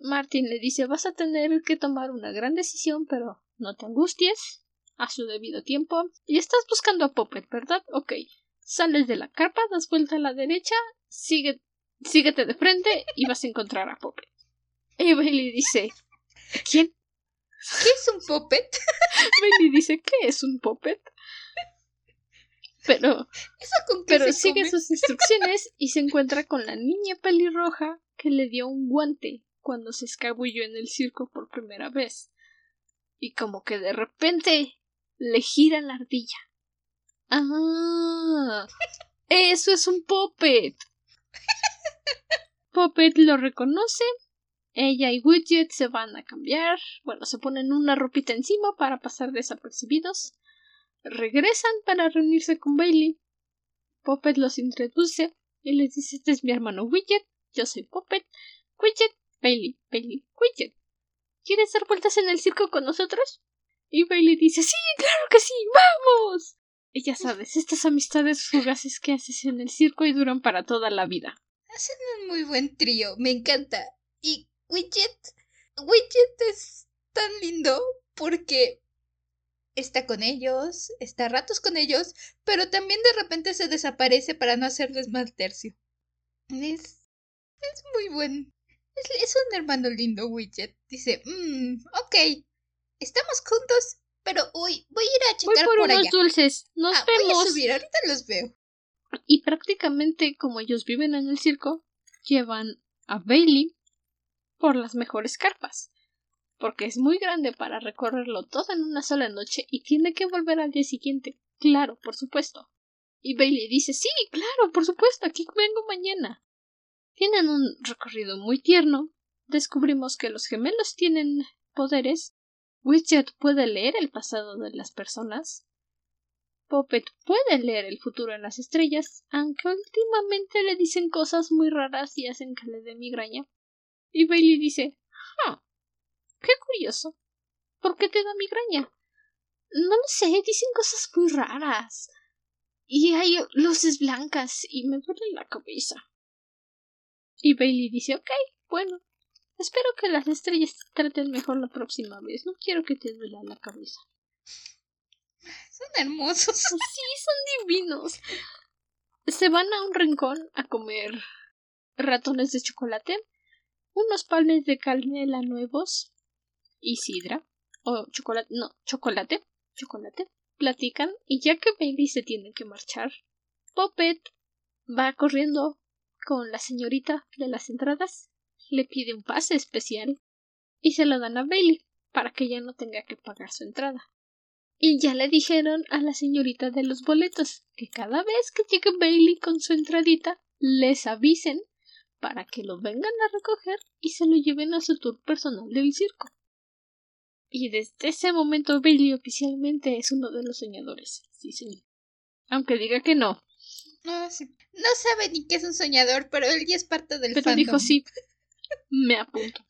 Martin le dice vas a tener que tomar una gran decisión, pero no te angusties. A su debido tiempo. Y estás buscando a Poppet, ¿verdad? Ok. Sales de la carpa, das vuelta a la derecha, sigue, síguete de frente y vas a encontrar a Poppet. Y Bailey dice ¿Quién? ¿Qué es un puppet? Bailey dice, ¿qué es un puppet? Pero, pero sigue sus instrucciones y se encuentra con la niña pelirroja que le dio un guante cuando se escabulló en el circo por primera vez. Y como que de repente le gira la ardilla. Ah, eso es un puppet. Puppet lo reconoce ella y Widget se van a cambiar, bueno, se ponen una ropita encima para pasar desapercibidos. Regresan para reunirse con Bailey. Puppet los introduce y les dice: Este es mi hermano Widget, yo soy Puppet. Widget, Bailey, Bailey, Widget. ¿Quieres dar vueltas en el circo con nosotros? Y Bailey dice: Sí, claro que sí, vamos. Y ya sabes, estas amistades fugaces que haces en el circo y duran para toda la vida. Hacen un muy buen trío, me encanta. Y Widget. Widget es tan lindo porque está con ellos, está ratos con ellos, pero también de repente se desaparece para no hacerles mal tercio. Es, es muy buen. Es, un hermano lindo, Widget. Dice, mmm, ok, estamos juntos, pero uy, voy a ir a checar voy por, unos dulces. Nos vemos. Voy a subir, ahorita los veo. Y prácticamente como ellos viven en el circo, llevan a Bailey por las mejores carpas, porque es muy grande para recorrerlo todo en una sola noche y tiene que volver al día siguiente. Claro, por supuesto. Y Bailey dice sí, claro, por supuesto, aquí vengo mañana. Tienen un recorrido muy tierno. Descubrimos que los gemelos tienen poderes. Widget puede leer el pasado de las personas. Poppet puede leer el futuro en las estrellas, aunque últimamente le dicen cosas muy raras y hacen que le dé migraña. Y Bailey dice, ah, qué curioso. ¿Por qué te da migraña? No lo sé, dicen cosas muy raras. Y hay luces blancas y me duele la cabeza. Y Bailey dice, ok, bueno, espero que las estrellas te traten mejor la próxima vez. No quiero que te duela la cabeza. Son hermosos. Sí, son divinos. Se van a un rincón a comer ratones de chocolate unos panes de canela nuevos y sidra o chocolate, no, chocolate, chocolate. Platican y ya que Bailey se tiene que marchar, Poppet va corriendo con la señorita de las entradas, le pide un pase especial y se lo dan a Bailey para que ya no tenga que pagar su entrada. Y ya le dijeron a la señorita de los boletos que cada vez que llegue Bailey con su entradita les avisen para que lo vengan a recoger y se lo lleven a su tour personal del circo. Y desde ese momento Bailey oficialmente es uno de los soñadores. Sí, señor. Aunque diga que no. No, no sabe ni que es un soñador, pero él ya es parte del Pero dijo sí. Me apunto.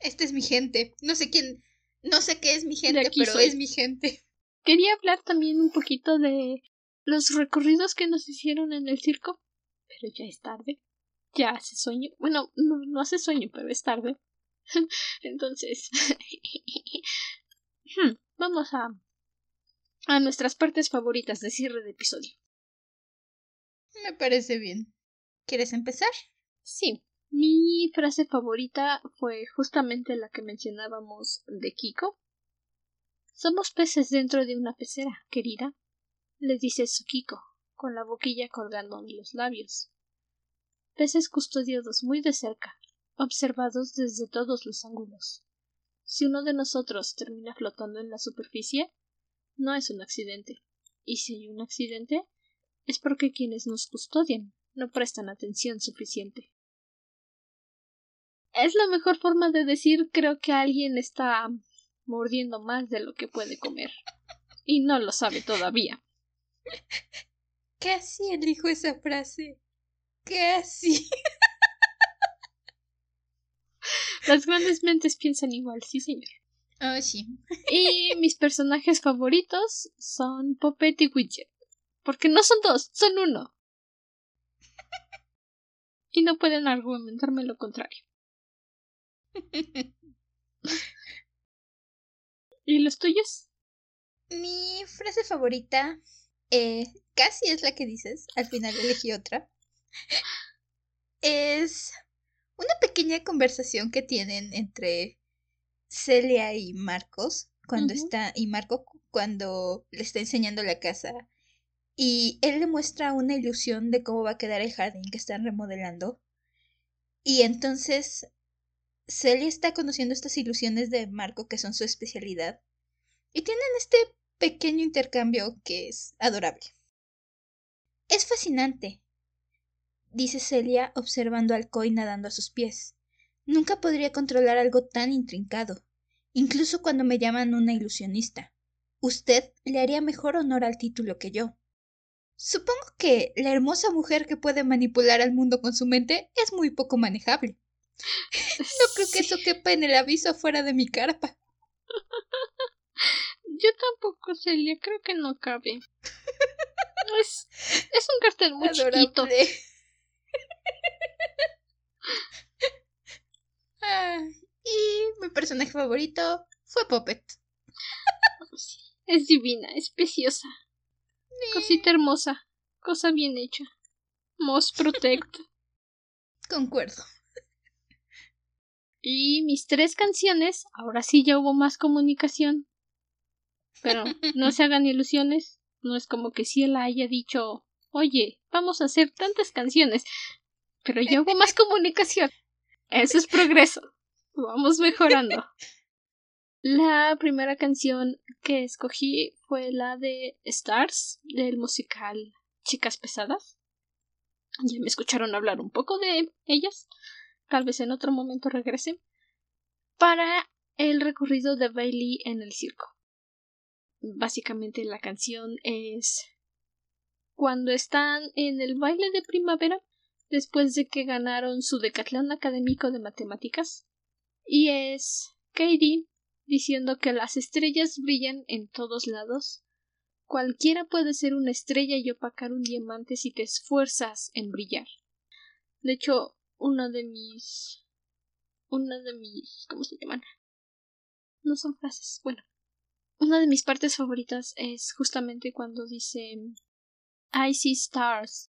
Esta es mi gente. No sé quién. No sé qué es mi gente, pero es mi gente. Quería hablar también un poquito de los recorridos que nos hicieron en el circo, pero ya es tarde ya hace sueño. Bueno, no, no hace sueño, pero es tarde. Entonces, hmm, vamos a, a nuestras partes favoritas de cierre de episodio. Me parece bien. ¿Quieres empezar? Sí. Mi frase favorita fue justamente la que mencionábamos de Kiko. Somos peces dentro de una pecera, querida, le dice su Kiko, con la boquilla colgando en los labios peces custodiados muy de cerca, observados desde todos los ángulos. Si uno de nosotros termina flotando en la superficie, no es un accidente. Y si hay un accidente, es porque quienes nos custodian no prestan atención suficiente. Es la mejor forma de decir creo que alguien está mordiendo más de lo que puede comer. Y no lo sabe todavía. Casi elijo esa frase. Casi. Las grandes mentes piensan igual, sí, señor. Oh, sí. Y mis personajes favoritos son Poppet y Widget. Porque no son dos, son uno. Y no pueden argumentarme lo contrario. ¿Y los tuyos? Mi frase favorita eh, casi es la que dices. Al final elegí otra. Es una pequeña conversación que tienen entre Celia y Marcos cuando está y Marco cuando le está enseñando la casa y él le muestra una ilusión de cómo va a quedar el jardín que están remodelando y entonces Celia está conociendo estas ilusiones de Marco que son su especialidad y tienen este pequeño intercambio que es adorable. Es fascinante, dice Celia observando al Koi nadando a sus pies. Nunca podría controlar algo tan intrincado, incluso cuando me llaman una ilusionista. Usted le haría mejor honor al título que yo. Supongo que la hermosa mujer que puede manipular al mundo con su mente es muy poco manejable. no creo que eso quepa en el aviso afuera de mi carpa. Yo tampoco, Celia, creo que no cabe. Es, es un cartel muy chiquito. Ah, y mi personaje favorito fue Poppet. Es divina, es preciosa. Cosita hermosa, cosa bien hecha. Most Protect. Concuerdo. Y mis tres canciones, ahora sí ya hubo más comunicación. Pero no se hagan ilusiones, no es como que si él haya dicho, oye, vamos a hacer tantas canciones. Pero ya hubo más comunicación. Eso es progreso. Vamos mejorando. La primera canción que escogí fue la de Stars, del musical Chicas Pesadas. Ya me escucharon hablar un poco de ellas. Tal vez en otro momento regrese. Para el recorrido de Bailey en el circo. Básicamente la canción es cuando están en el baile de primavera después de que ganaron su decatlón académico de matemáticas y es Katie diciendo que las estrellas brillan en todos lados. Cualquiera puede ser una estrella y opacar un diamante si te esfuerzas en brillar. De hecho, una de mis. Una de mis. ¿Cómo se llaman? No son frases. Bueno. Una de mis partes favoritas es justamente cuando dice I see stars.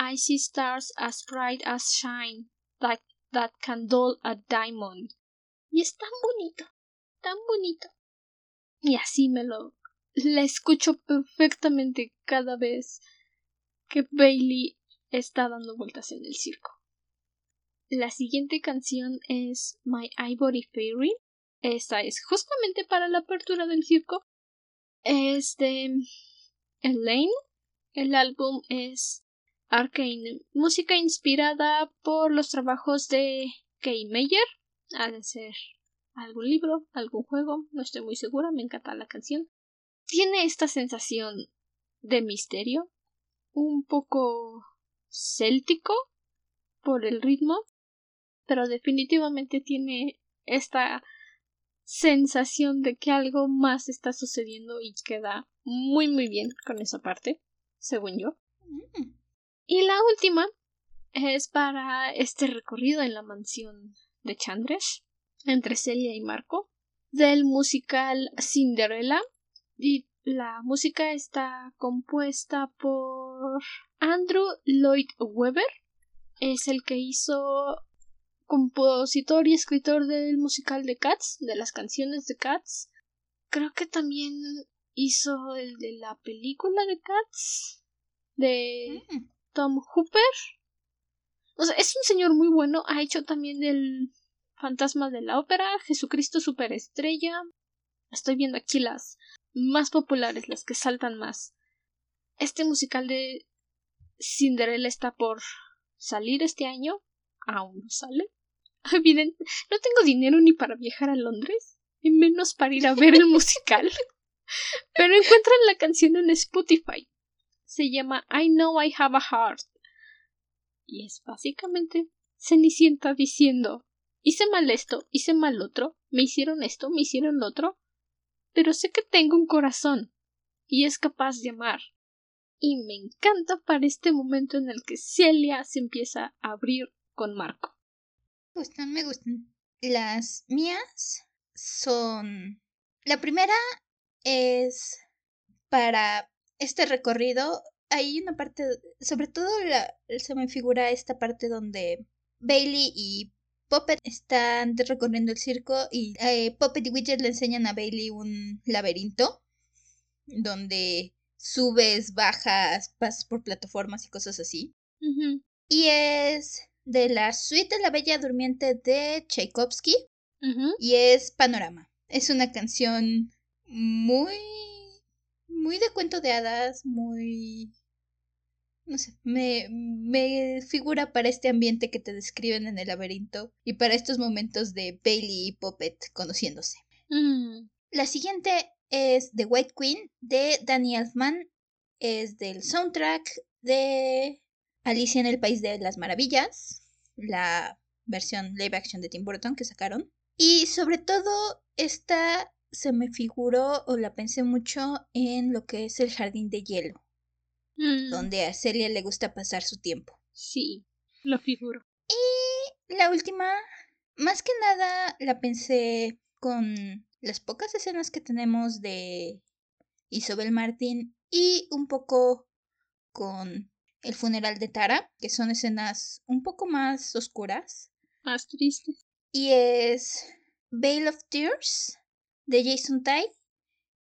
I see stars as bright as shine, that, that can dull a diamond. Y es tan bonito, tan bonito. Y así me lo la escucho perfectamente cada vez que Bailey está dando vueltas en el circo. La siguiente canción es My Ivory Fairy. Esta es justamente para la apertura del circo. Es de Elaine. El álbum es Arcane. Música inspirada por los trabajos de Kay Meyer ha de ser algún libro, algún juego, no estoy muy segura, me encanta la canción. Tiene esta sensación de misterio, un poco céltico por el ritmo, pero definitivamente tiene esta sensación de que algo más está sucediendo y queda muy muy bien con esa parte, según yo. Mm. Y la última es para este recorrido en la mansión de Chandresh entre Celia y Marco del musical Cinderella. Y la música está compuesta por Andrew Lloyd Webber. Es el que hizo compositor y escritor del musical de Cats de las canciones de Cats. Creo que también hizo el de la película de Cats de mm. Tom Hooper o sea, es un señor muy bueno ha hecho también el Fantasma de la Ópera, Jesucristo Superestrella. Estoy viendo aquí las más populares, las que saltan más. Este musical de Cinderella está por salir este año. Aún no sale. No tengo dinero ni para viajar a Londres, y menos para ir a ver el musical. Pero encuentran la canción en Spotify. Se llama I Know I Have a Heart. Y es básicamente Cenicienta diciendo hice mal esto, hice mal otro, me hicieron esto, me hicieron lo otro, pero sé que tengo un corazón y es capaz de amar. Y me encanta para este momento en el que Celia se empieza a abrir con Marco. Me gustan, me gustan. Las mías son... La primera es para este recorrido. Hay una parte, sobre todo la, se me figura esta parte donde Bailey y Puppet están recorriendo el circo y eh, Puppet y Widget le enseñan a Bailey un laberinto donde subes, bajas, pasas por plataformas y cosas así. Y es de la suite de la Bella Durmiente de Tchaikovsky y es Panorama. Es una canción muy muy de cuento de hadas, muy no sé, me, me figura para este ambiente que te describen en el laberinto y para estos momentos de Bailey y Puppet conociéndose. Mm. La siguiente es The White Queen de Danny Elfman. Es del soundtrack de Alicia en el País de las Maravillas, la versión live action de Tim Burton que sacaron. Y sobre todo, esta se me figuró o la pensé mucho en lo que es el jardín de hielo, Mm, donde a Celia le gusta pasar su tiempo. Sí, lo figuro. Y la última, más que nada la pensé con las pocas escenas que tenemos de Isabel Martín y un poco con el funeral de Tara, que son escenas un poco más oscuras. Más triste. Y es Veil of Tears de Jason Tai.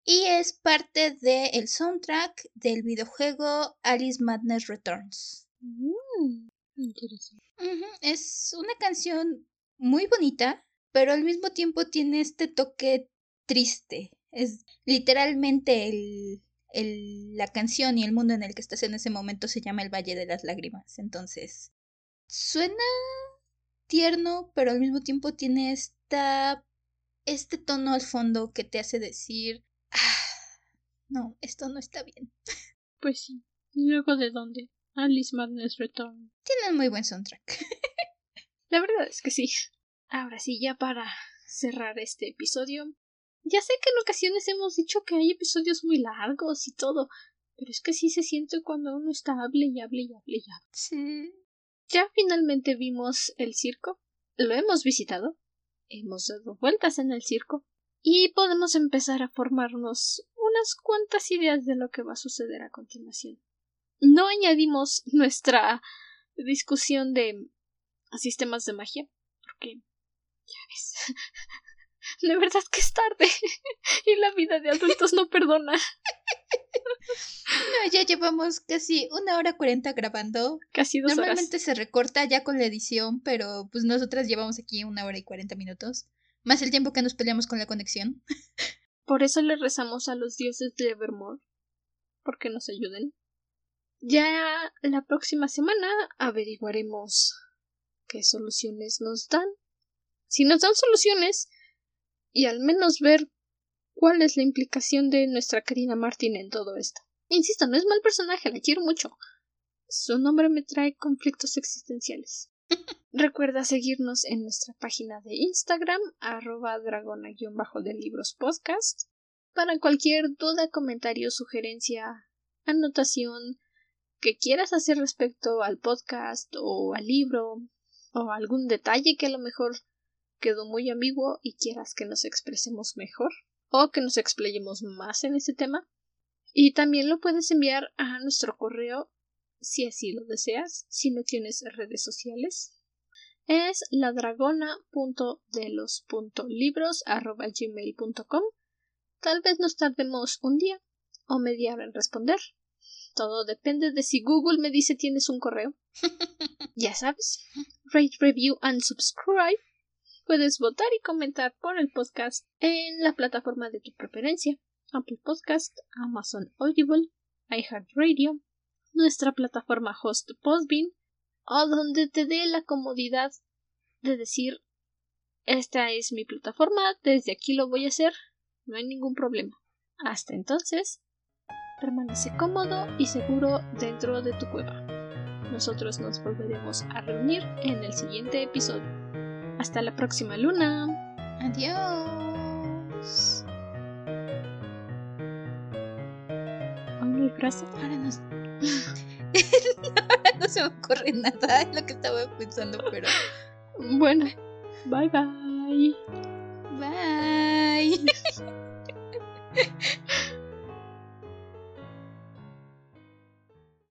Y es parte del soundtrack del videojuego Alice Madness Returns. Mm, interesante. Es una canción muy bonita, pero al mismo tiempo tiene este toque triste. Es literalmente el, el- la canción y el mundo en el que estás en ese momento se llama el Valle de las Lágrimas. Entonces, suena tierno, pero al mismo tiempo tiene esta, este tono al fondo que te hace decir, "Ah, no, esto no está bien. Pues sí. ¿Y luego de dónde? Alice Madness Return. Tiene un muy buen soundtrack. La verdad es que sí. Ahora sí, ya para cerrar este episodio. Ya sé que en ocasiones hemos dicho que hay episodios muy largos y todo, pero es que sí se siente cuando uno está hable y hable y hable y hable. Sí. Ya finalmente vimos el circo, lo hemos visitado, hemos dado vueltas en el circo y podemos empezar a formarnos unas cuantas ideas de lo que va a suceder a continuación. No añadimos nuestra discusión de sistemas de magia, porque ya ves, de verdad que es tarde y la vida de adultos no perdona. No, ya llevamos casi una hora cuarenta grabando. Casi dos horas. Normalmente se recorta ya con la edición, pero pues nosotras llevamos aquí una hora y cuarenta minutos. Más el tiempo que nos peleamos con la conexión. Por eso le rezamos a los dioses de Evermore, porque nos ayuden. Ya la próxima semana averiguaremos qué soluciones nos dan. Si nos dan soluciones, y al menos ver cuál es la implicación de nuestra querida Martin en todo esto. Insisto, no es mal personaje, la quiero mucho. Su nombre me trae conflictos existenciales. Recuerda seguirnos en nuestra página de Instagram, arroba dragona-de libros podcast, para cualquier duda, comentario, sugerencia, anotación que quieras hacer respecto al podcast o al libro o algún detalle que a lo mejor quedó muy ambiguo y quieras que nos expresemos mejor o que nos explayemos más en ese tema. Y también lo puedes enviar a nuestro correo si así lo deseas, si no tienes redes sociales. Es ladragona.delos.libros.gmail.com Tal vez nos tardemos un día o media hora en responder. Todo depende de si Google me dice tienes un correo. ya sabes, rate, review and subscribe. Puedes votar y comentar por el podcast en la plataforma de tu preferencia. Apple Podcast, Amazon Audible, iHeartRadio, nuestra plataforma host Postbean o donde te dé la comodidad de decir esta es mi plataforma, desde aquí lo voy a hacer, no hay ningún problema. Hasta entonces, permanece cómodo y seguro dentro de tu cueva. Nosotros nos volveremos a reunir en el siguiente episodio. Hasta la próxima luna. Adiós. ¿Aún no hay frase? Ahora no, ahora no se me ocurre nada en lo que estaba pensando, pero Bueno, bye bye. bye.